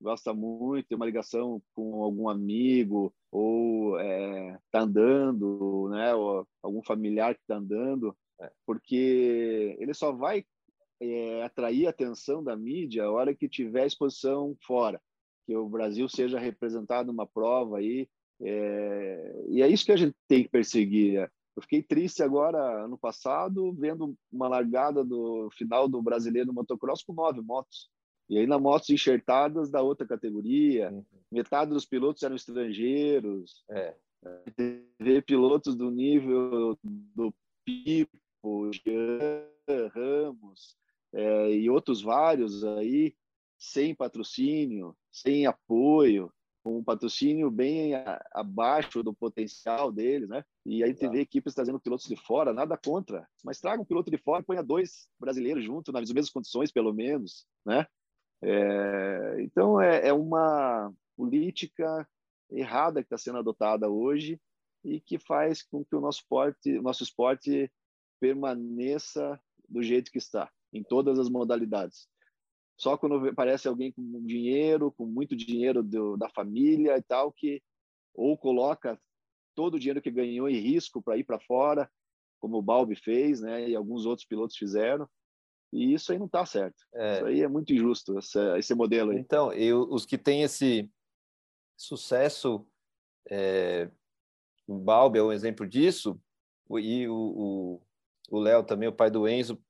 gosta muito, tem uma ligação com algum amigo, ou é, tá andando, né? Ou algum familiar que está andando. É. porque ele só vai é, atrair a atenção da mídia a hora que tiver exposição fora, que o Brasil seja representado numa prova aí, é, e é isso que a gente tem que perseguir. Eu fiquei triste agora, ano passado, vendo uma largada do final do Brasileiro Motocross com nove motos. E ainda motos enxertadas da outra categoria. Uhum. Metade dos pilotos eram estrangeiros. É. Ver pilotos do nível do Pipo, Jean Ramos é, e outros vários aí, sem patrocínio, sem apoio, um patrocínio bem a, abaixo do potencial deles, né? E aí teve equipes trazendo pilotos de fora, nada contra, mas traga um piloto de fora, ponha dois brasileiros junto nas mesmas condições, pelo menos, né? É, então é, é uma política errada que está sendo adotada hoje e que faz com que o nosso esporte, o nosso esporte permaneça do jeito que está, em todas as modalidades. Só quando aparece alguém com dinheiro, com muito dinheiro do, da família e tal, que ou coloca todo o dinheiro que ganhou em risco para ir para fora, como o Balbi fez, né? E alguns outros pilotos fizeram. E isso aí não está certo. É. Isso aí é muito injusto, esse, esse modelo aí. Então, eu, os que têm esse sucesso, é, o Balbi é um exemplo disso, e o Léo também, o pai do Enzo,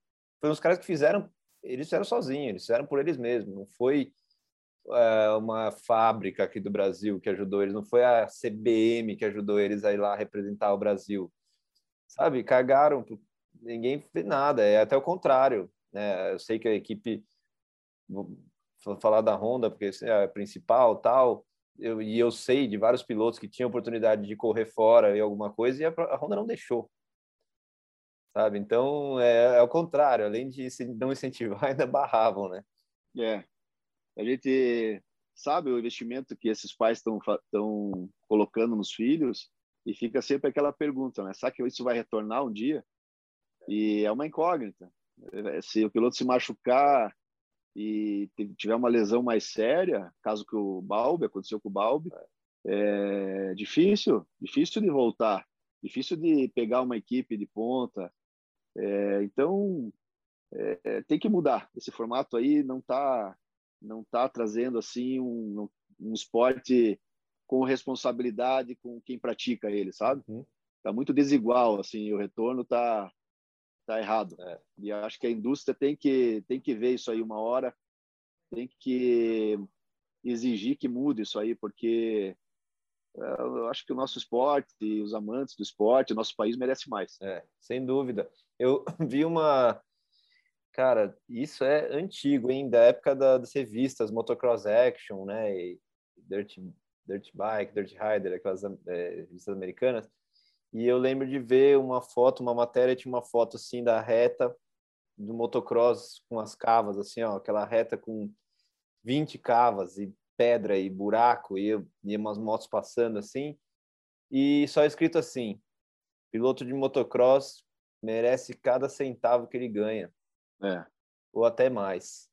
foram os caras que fizeram eles fizeram sozinhos, eles fizeram por eles mesmos. Não foi é, uma fábrica aqui do Brasil que ajudou eles, não foi a CBM que ajudou eles a ir lá representar o Brasil. Sabe, cagaram, ninguém fez nada, é até o contrário. Né? Eu sei que a equipe, vou falar da Honda, porque é a principal tal, eu, e eu sei de vários pilotos que tinham oportunidade de correr fora e alguma coisa, e a, a Honda não deixou sabe? Então, é, é o contrário, além de não incentivar, ainda barravam, né? É. A gente sabe o investimento que esses pais estão colocando nos filhos e fica sempre aquela pergunta, né? Será que isso vai retornar um dia? E é uma incógnita. Se o piloto se machucar e tiver uma lesão mais séria, caso que o Balbi aconteceu com o Balbi, é difícil, difícil de voltar, difícil de pegar uma equipe de ponta, é, então, é, tem que mudar. Esse formato aí não está não tá trazendo assim um, um esporte com responsabilidade com quem pratica ele, sabe? Uhum. Tá muito desigual, assim, o retorno tá tá errado. É. E acho que a indústria tem que tem que ver isso aí uma hora, tem que exigir que mude isso aí, porque eu acho que o nosso esporte, os amantes do esporte, o nosso país merece mais. É, sem dúvida. Eu vi uma. Cara, isso é antigo, hein? Da época da, das revistas Motocross Action, né? E Dirt, Dirt Bike, Dirt Rider, aquelas é, revistas americanas. E eu lembro de ver uma foto, uma matéria, tinha uma foto assim da reta do motocross com as cavas, assim, ó, aquela reta com 20 cavas e pedra e buraco e, e umas motos passando assim. E só escrito assim: piloto de motocross merece cada centavo que ele ganha. É. Ou até mais.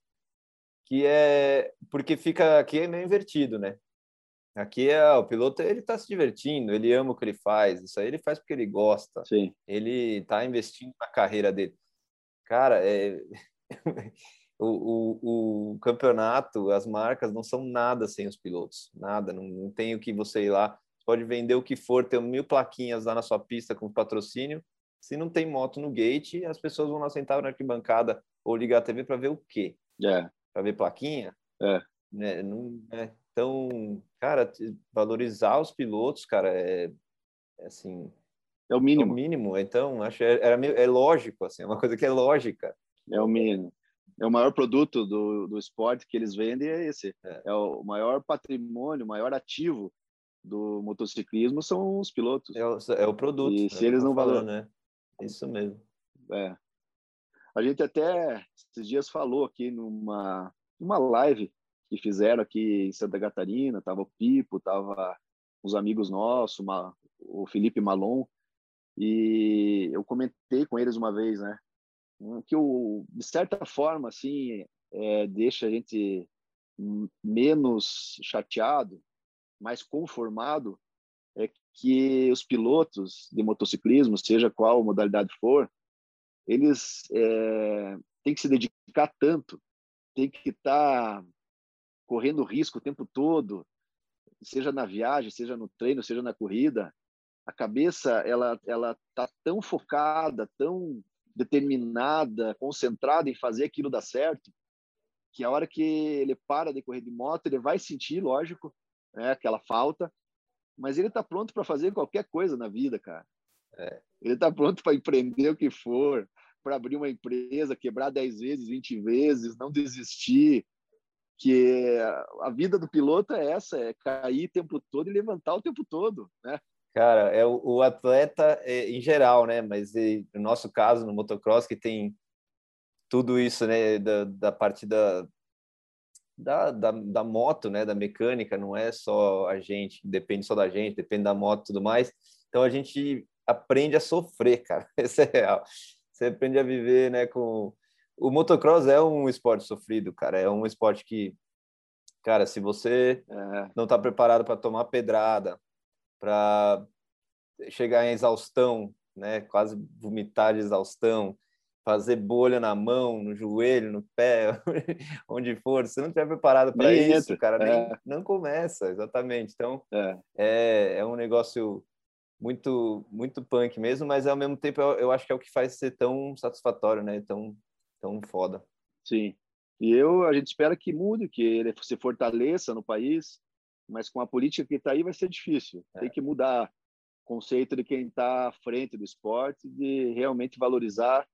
Que é porque fica aqui é meio invertido, né? Aqui é o piloto, ele está se divertindo, ele ama o que ele faz, isso aí ele faz porque ele gosta. Sim. Ele está investindo na carreira dele. Cara, é o, o, o, campeonato, as marcas não são nada sem os pilotos, nada, não, não tem o que você ir lá, pode vender o que for, ter mil plaquinhas lá na sua pista com patrocínio, se não tem moto no gate, as pessoas vão lá sentar na arquibancada ou ligar a TV para ver o quê? É. Para ver plaquinha? É. Né? Não, é. Então, cara, valorizar os pilotos, cara, é, é assim... É o mínimo. É o mínimo, então, acho é, era meio, é lógico, assim, é uma coisa que é lógica. É o mínimo é o maior produto do, do esporte que eles vendem é esse. É. é. o maior patrimônio, o maior ativo do motociclismo são os pilotos. É o, é o produto. E é se eles não valorizam, né? Isso mesmo. É. A gente até esses dias falou aqui numa uma live que fizeram aqui em Santa Catarina, tava o Pipo, tava os amigos nossos, uma, o Felipe Malon, e eu comentei com eles uma vez, né? que o, de certa forma assim é, deixa a gente menos chateado, mais conformado que os pilotos de motociclismo, seja qual modalidade for, eles é, têm que se dedicar tanto, tem que estar tá correndo risco o tempo todo, seja na viagem, seja no treino, seja na corrida. A cabeça ela ela tá tão focada, tão determinada, concentrada em fazer aquilo dar certo, que a hora que ele para de correr de moto, ele vai sentir, lógico, né, aquela falta, mas ele está pronto para fazer qualquer coisa na vida, cara. É. Ele está pronto para empreender o que for, para abrir uma empresa, quebrar 10 vezes, 20 vezes, não desistir. que a vida do piloto é essa, é cair o tempo todo e levantar o tempo todo, né? Cara, é o, o atleta é, em geral, né? Mas e, no nosso caso, no motocross, que tem tudo isso, né? Da, da parte da, da, da, da, moto, né? Da mecânica, não é só a gente, depende só da gente, depende da moto e tudo mais. Então a gente aprende a sofrer, cara. Isso é real. Você aprende a viver, né? Com o motocross é um esporte sofrido, cara. É um esporte que, cara, se você é. não está preparado para tomar pedrada, para chegar em exaustão, né? Quase vomitar de exaustão, fazer bolha na mão, no joelho, no pé, onde for. Se não estiver preparado para isso, entra. cara, é. nem, não começa, exatamente. Então, é. é, é um negócio muito muito punk mesmo, mas ao mesmo tempo eu, eu acho que é o que faz ser tão satisfatório, né? Tão tão foda. Sim. E eu a gente espera que mude, que ele se fortaleça no país, mas com a política que está aí vai ser difícil. É. Tem que mudar o conceito de quem está à frente do esporte, de realmente valorizar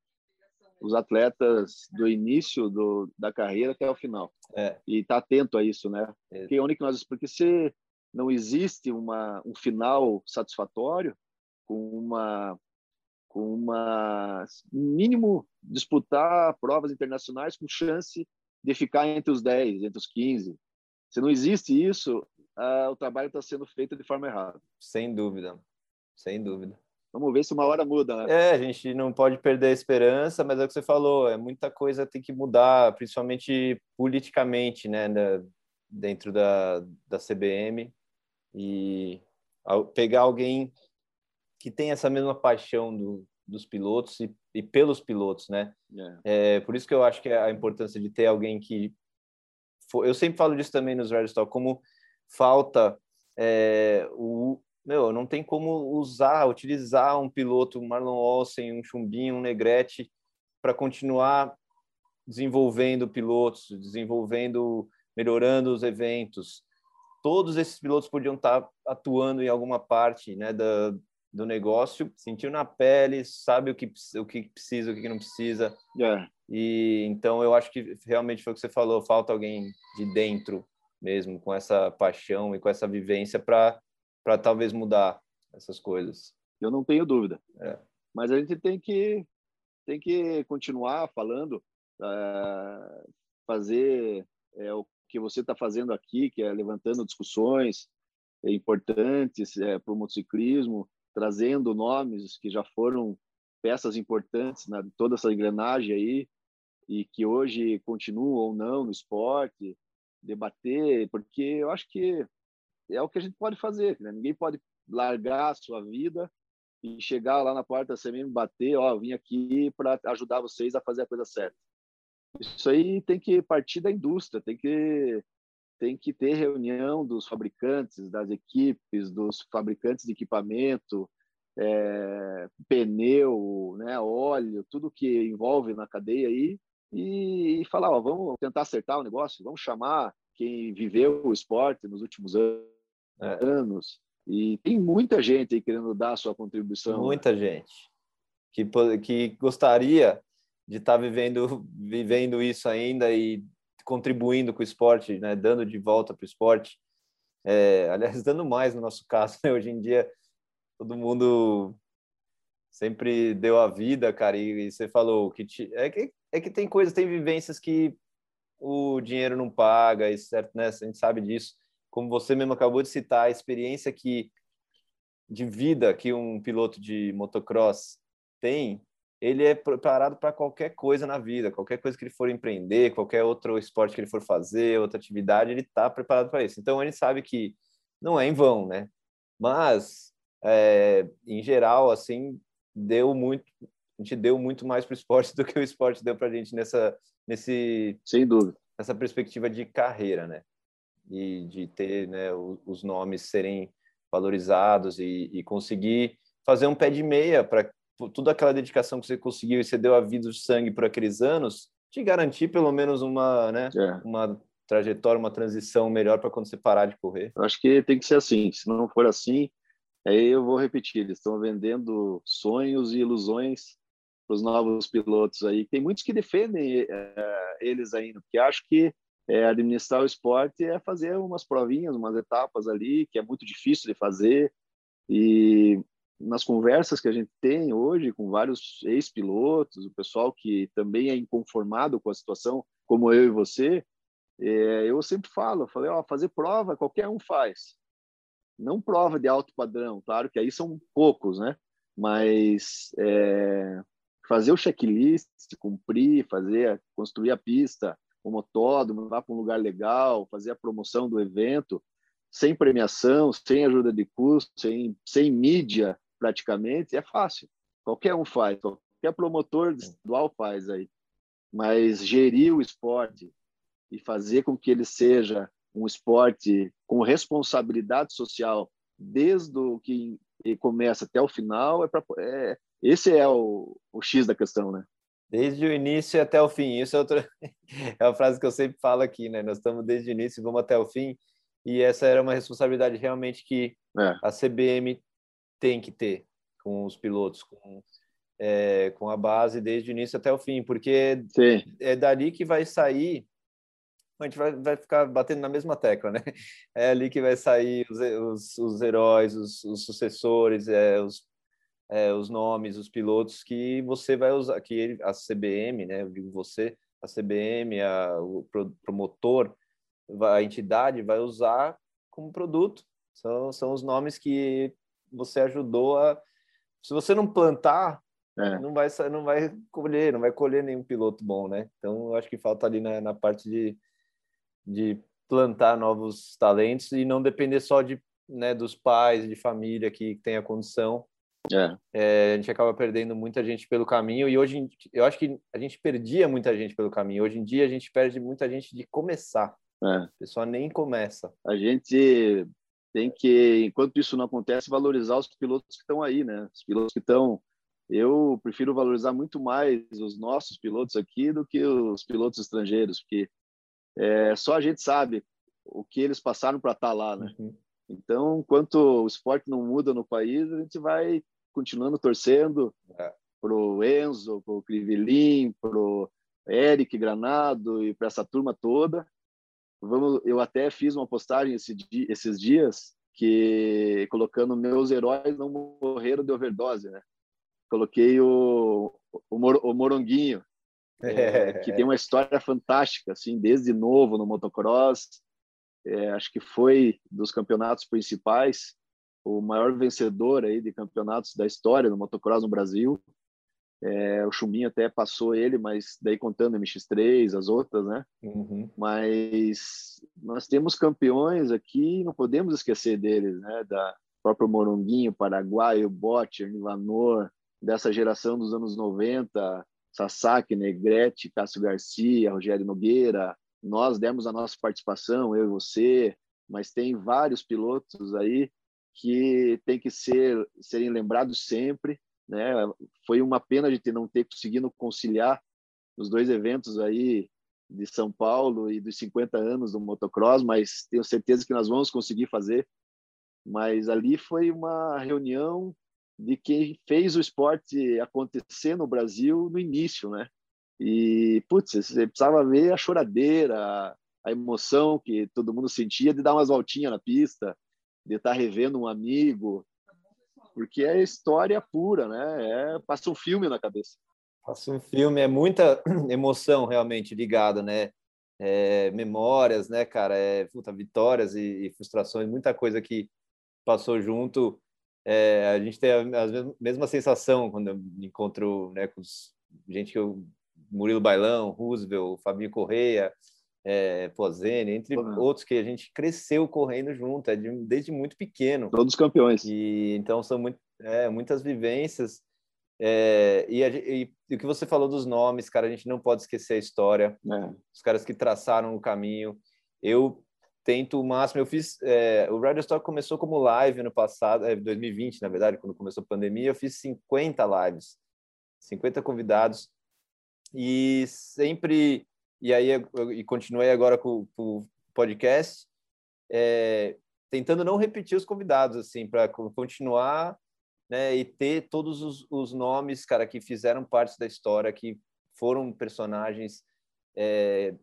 os atletas do início do, da carreira até o final. É. E estar tá atento a isso, né? É. Porque, onde que nós, porque se não existe uma, um final satisfatório, com uma com uma mínimo disputar provas internacionais com chance de ficar entre os 10, entre os 15. Se não existe isso, o trabalho está sendo feito de forma errada. Sem dúvida, sem dúvida. Vamos ver se uma hora muda. Né? É, a gente não pode perder a esperança, mas é o que você falou, é muita coisa tem que mudar, principalmente politicamente, né, da, dentro da, da CBM e pegar alguém que tem essa mesma paixão do, dos pilotos e, e, pelos pilotos, né? É. é. por isso que eu acho que é a importância de ter alguém que for, eu sempre falo disso também nos Red Talk, como falta é, o meu, não tem como usar, utilizar um piloto, um Marlon Olsen, um Chumbinho, um Negrete para continuar desenvolvendo pilotos, desenvolvendo, melhorando os eventos. Todos esses pilotos podiam estar atuando em alguma parte, né, da, do negócio, sentiu na pele, sabe o que, o que precisa, o que não precisa. É. E então eu acho que realmente foi o que você falou, falta alguém de dentro mesmo, com essa paixão e com essa vivência para para talvez mudar essas coisas. Eu não tenho dúvida. É. Mas a gente tem que tem que continuar falando, uh, fazer é, o que você está fazendo aqui, que é levantando discussões importantes é, para o motociclismo, trazendo nomes que já foram peças importantes na né, toda essa engrenagem aí e que hoje continuam ou não no esporte, debater, porque eu acho que é o que a gente pode fazer, né? ninguém pode largar a sua vida e chegar lá na porta da CMM bater, ó, vim aqui para ajudar vocês a fazer a coisa certa. Isso aí tem que partir da indústria, tem que tem que ter reunião dos fabricantes, das equipes, dos fabricantes de equipamento, é, pneu, né, óleo, tudo que envolve na cadeia aí, e, e falar, ó, vamos tentar acertar o negócio, vamos chamar quem viveu o esporte nos últimos anos, é. e tem muita gente aí querendo dar a sua contribuição. Né? Muita né? gente que, que gostaria de estar tá vivendo, vivendo isso ainda e contribuindo com o esporte, né, dando de volta para o esporte. É, aliás, dando mais no nosso caso, né? hoje em dia todo mundo sempre deu a vida, cara, e, e você falou que te, é, que é que tem coisas, tem vivências que o dinheiro não paga, e certo, né? A gente sabe disso. Como você mesmo acabou de citar, a experiência que de vida que um piloto de motocross tem, ele é preparado para qualquer coisa na vida, qualquer coisa que ele for empreender, qualquer outro esporte que ele for fazer, outra atividade, ele está preparado para isso. Então, gente sabe que não é em vão, né? Mas, é, em geral, assim, deu muito, a gente deu muito mais para o esporte do que o esporte deu para a gente nessa, nesse, sem dúvida, nessa perspectiva de carreira, né? E de ter, né, os nomes serem valorizados e, e conseguir fazer um pé de meia para toda aquela dedicação que você conseguiu e você deu a vida de sangue por aqueles anos, te garantir pelo menos uma, né, é. uma trajetória, uma transição melhor para quando você parar de correr. Eu acho que tem que ser assim. Se não for assim, aí eu vou repetir, eles estão vendendo sonhos e ilusões para os novos pilotos aí. Tem muitos que defendem é, eles ainda, porque acho que é, administrar o esporte é fazer umas provinhas, umas etapas ali, que é muito difícil de fazer. E nas conversas que a gente tem hoje com vários ex-pilotos, o pessoal que também é inconformado com a situação, como eu e você, é, eu sempre falo, eu falei, ó, fazer prova qualquer um faz. Não prova de alto padrão, claro que aí são poucos, né? Mas é, fazer o checklist, cumprir, fazer, construir a pista, o motódromo, levar para um lugar legal, fazer a promoção do evento, sem premiação, sem ajuda de custo, sem, sem mídia, praticamente, é fácil. Qualquer um faz, qualquer promotor estadual faz aí. Mas gerir o esporte e fazer com que ele seja um esporte com responsabilidade social desde o que começa até o final, é, pra, é esse é o, o X da questão, né? Desde o início até o fim. Isso é outra é uma frase que eu sempre falo aqui, né? Nós estamos desde o início e vamos até o fim. E essa era uma responsabilidade realmente que é. a CBM tem que ter com os pilotos, com, é, com a base desde o início até o fim, porque Sim. é dali que vai sair. A gente vai, vai ficar batendo na mesma tecla, né? É ali que vai sair os, os, os heróis, os, os sucessores, é, os é, os nomes, os pilotos que você vai usar, que ele, a CBM, né? Eu digo você, a CBM, a, o promotor, a entidade vai usar como produto. São, são os nomes que você ajudou a. Se você não plantar, é. não vai não vai colher, não vai colher nenhum piloto bom, né? Então, eu acho que falta ali na, na parte de, de plantar novos talentos e não depender só de né, dos pais, de família que tem a condição é. É, a gente acaba perdendo muita gente pelo caminho e hoje eu acho que a gente perdia muita gente pelo caminho. Hoje em dia a gente perde muita gente de começar. É. A pessoa nem começa. A gente tem que, enquanto isso não acontece, valorizar os pilotos que estão aí, né? Os pilotos que estão. Eu prefiro valorizar muito mais os nossos pilotos aqui do que os pilotos estrangeiros, porque é, só a gente sabe o que eles passaram para estar tá lá, né? Uhum. Então, enquanto o esporte não muda no país, a gente vai continuando torcendo é. pro Enzo, pro Crivelin, pro Eric Granado e para essa turma toda. Vamos, eu até fiz uma postagem esse dia, esses dias que colocando meus heróis não morreram de overdose, né? Coloquei o, o, Mor, o Moronguinho, é, que tem uma história fantástica, assim, desde novo no motocross. É, acho que foi dos campeonatos principais o maior vencedor aí de campeonatos da história do motocross no Brasil. É, o Chumbinho até passou ele, mas daí contando MX3, as outras, né? Uhum. Mas nós temos campeões aqui, não podemos esquecer deles, né? Da próprio Moronguinho, Paraguai, o Bote, Nivanor, dessa geração dos anos 90, Sasaki, Negrete, Cássio Garcia, Rogério Nogueira. Nós demos a nossa participação, eu e você, mas tem vários pilotos aí que tem que ser serem lembrados sempre, né? Foi uma pena de ter não ter conseguido conciliar os dois eventos aí de São Paulo e dos 50 anos do motocross, mas tenho certeza que nós vamos conseguir fazer. Mas ali foi uma reunião de quem fez o esporte acontecer no Brasil no início, né? E, putz, você precisava ver a choradeira, a emoção que todo mundo sentia de dar umas voltinhas na pista, de estar revendo um amigo, porque é história pura, né? É, passa um filme na cabeça. Passa um filme, é muita emoção realmente ligada, né? É, memórias, né, cara? É, puta, vitórias e, e, frustrações, muita coisa que passou junto. É, a gente tem a, a, mesma sensação quando eu encontro né, com os, gente que eu Murilo Bailão, Roosevelt, Fabinho Correia, é, Pozene, entre uhum. outros que a gente cresceu correndo junto, é de, desde muito pequeno. Todos campeões. E então são muito, é, muitas vivências. É, e, a, e, e, o que você falou dos nomes, cara, a gente não pode esquecer a história. É. Os caras que traçaram o caminho. Eu tento o máximo. Eu fiz. É, o Radio Stock começou como live no passado, é 2020, na verdade, quando começou a pandemia. Eu fiz 50 lives, 50 convidados. E sempre e aí e continuei agora com, com o podcast, é, tentando não repetir os convidados, assim, para continuar né, e ter todos os, os, nomes, cara, que fizeram parte da história, que foram personagens é,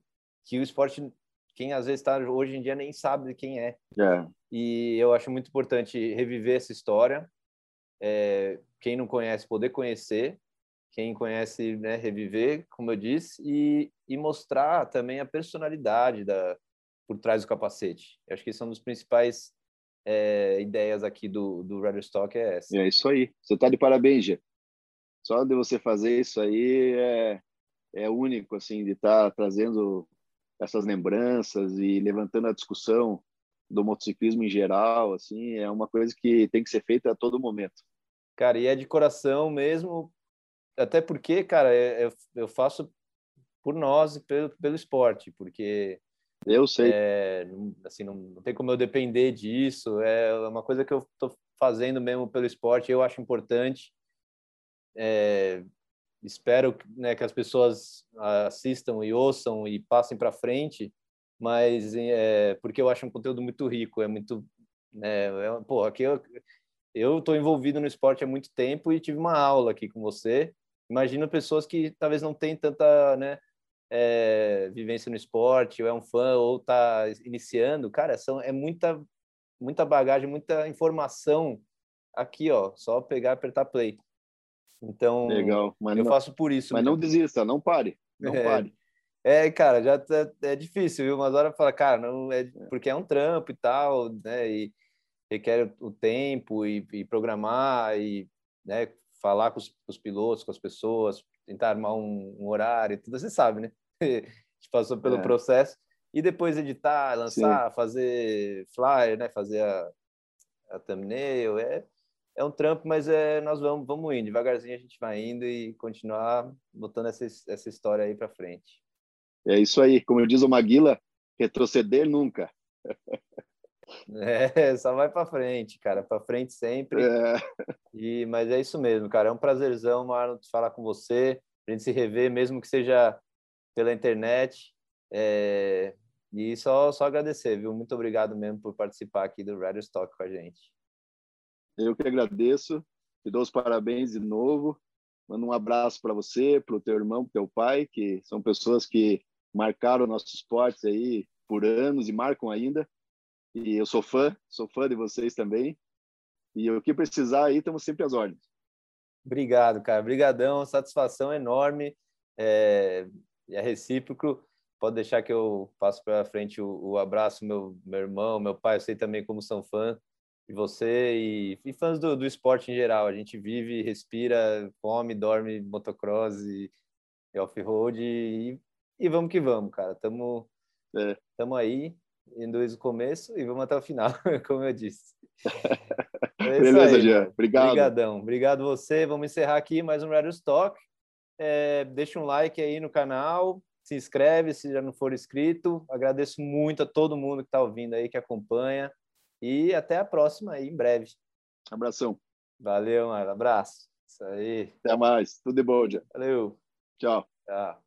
que o esporte quem às vezes está hoje em dia nem sabe quem é. é. E eu acho muito importante reviver essa história. É, quem não conhece, poder conhecer. Quem conhece, né, reviver, como eu disse, e, e mostrar também a personalidade da, por trás do capacete. Eu acho que são é um dos principais é, ideias aqui do, do Rider Stock é essa. É isso aí. Você está de parabéns, Gê. Só de você fazer isso aí é, é único, assim, de estar tá trazendo essas lembranças e levantando a discussão do motociclismo em geral, assim, é uma coisa que tem que ser feita a todo momento. Cara, e é de coração mesmo, até porque, cara, eu, eu faço por nós e pelo, pelo esporte, porque eu sei. É, assim, não, não, tem como eu depender disso. É uma coisa que eu estou fazendo mesmo pelo esporte. Eu acho importante. É, espero né, que as pessoas assistam e ouçam e passem para frente, mas é, porque eu acho um conteúdo muito rico. É muito, né, é, pô, aqui eu eu estou envolvido no esporte há muito tempo e tive uma aula aqui com você. Imagina pessoas que talvez não têm tanta, né, é, vivência no esporte, ou é um fã, ou está iniciando, cara, são, é muita, muita bagagem, muita informação aqui, ó, só pegar e apertar play. Então, Legal. Mas eu não, faço por isso. Mas mesmo. não desista, não pare, não é, pare. É, cara, já tá, é difícil, viu? Mas hora fala, cara, não é porque é um trampo e tal, né? E requer o tempo e, e programar e, né? Falar com os, com os pilotos, com as pessoas, tentar armar um, um horário, tudo você sabe, né? a gente passou pelo é. processo e depois editar, lançar, Sim. fazer flyer, né? Fazer a, a thumbnail, é é um trampo, mas é nós vamos vamos indo devagarzinho a gente vai indo e continuar botando essa essa história aí para frente. É isso aí, como diz o Maguila, retroceder nunca. É, só vai para frente, cara, para frente sempre. É. E mas é isso mesmo, cara, é um prazerzão, Marlon, falar com você a gente se rever, mesmo que seja pela internet. É... E só, só agradecer, viu? Muito obrigado mesmo por participar aqui do Radio Stock com a gente. Eu que agradeço, te dou os parabéns de novo. Mando um abraço para você, para o teu irmão, para teu pai, que são pessoas que marcaram nossos esportes aí por anos e marcam ainda. E eu sou fã, sou fã de vocês também. E o que precisar aí, estamos sempre às ordens. Obrigado, cara. Obrigadão, satisfação enorme. É, é recíproco. Pode deixar que eu passo para frente o, o, abraço, meu, meu irmão, meu pai, eu sei também como são fã de você e, e fãs do, do, esporte em geral. A gente vive, respira, come, dorme motocross e, e off-road e, e, vamos que vamos, cara. Tamo, é. tamo aí, desde o começo e vamos até o final, como eu disse. É Beleza, Jean. Obrigado. Obrigadão. Obrigado você. Vamos encerrar aqui mais um Radio Stock. É, deixa um like aí no canal, se inscreve se já não for inscrito. Agradeço muito a todo mundo que está ouvindo aí, que acompanha. E até a próxima aí, em breve. Abração. Valeu, mano. Abraço. Isso aí. Até mais. Tudo de bom, Jean. Valeu. Tchau. Tchau.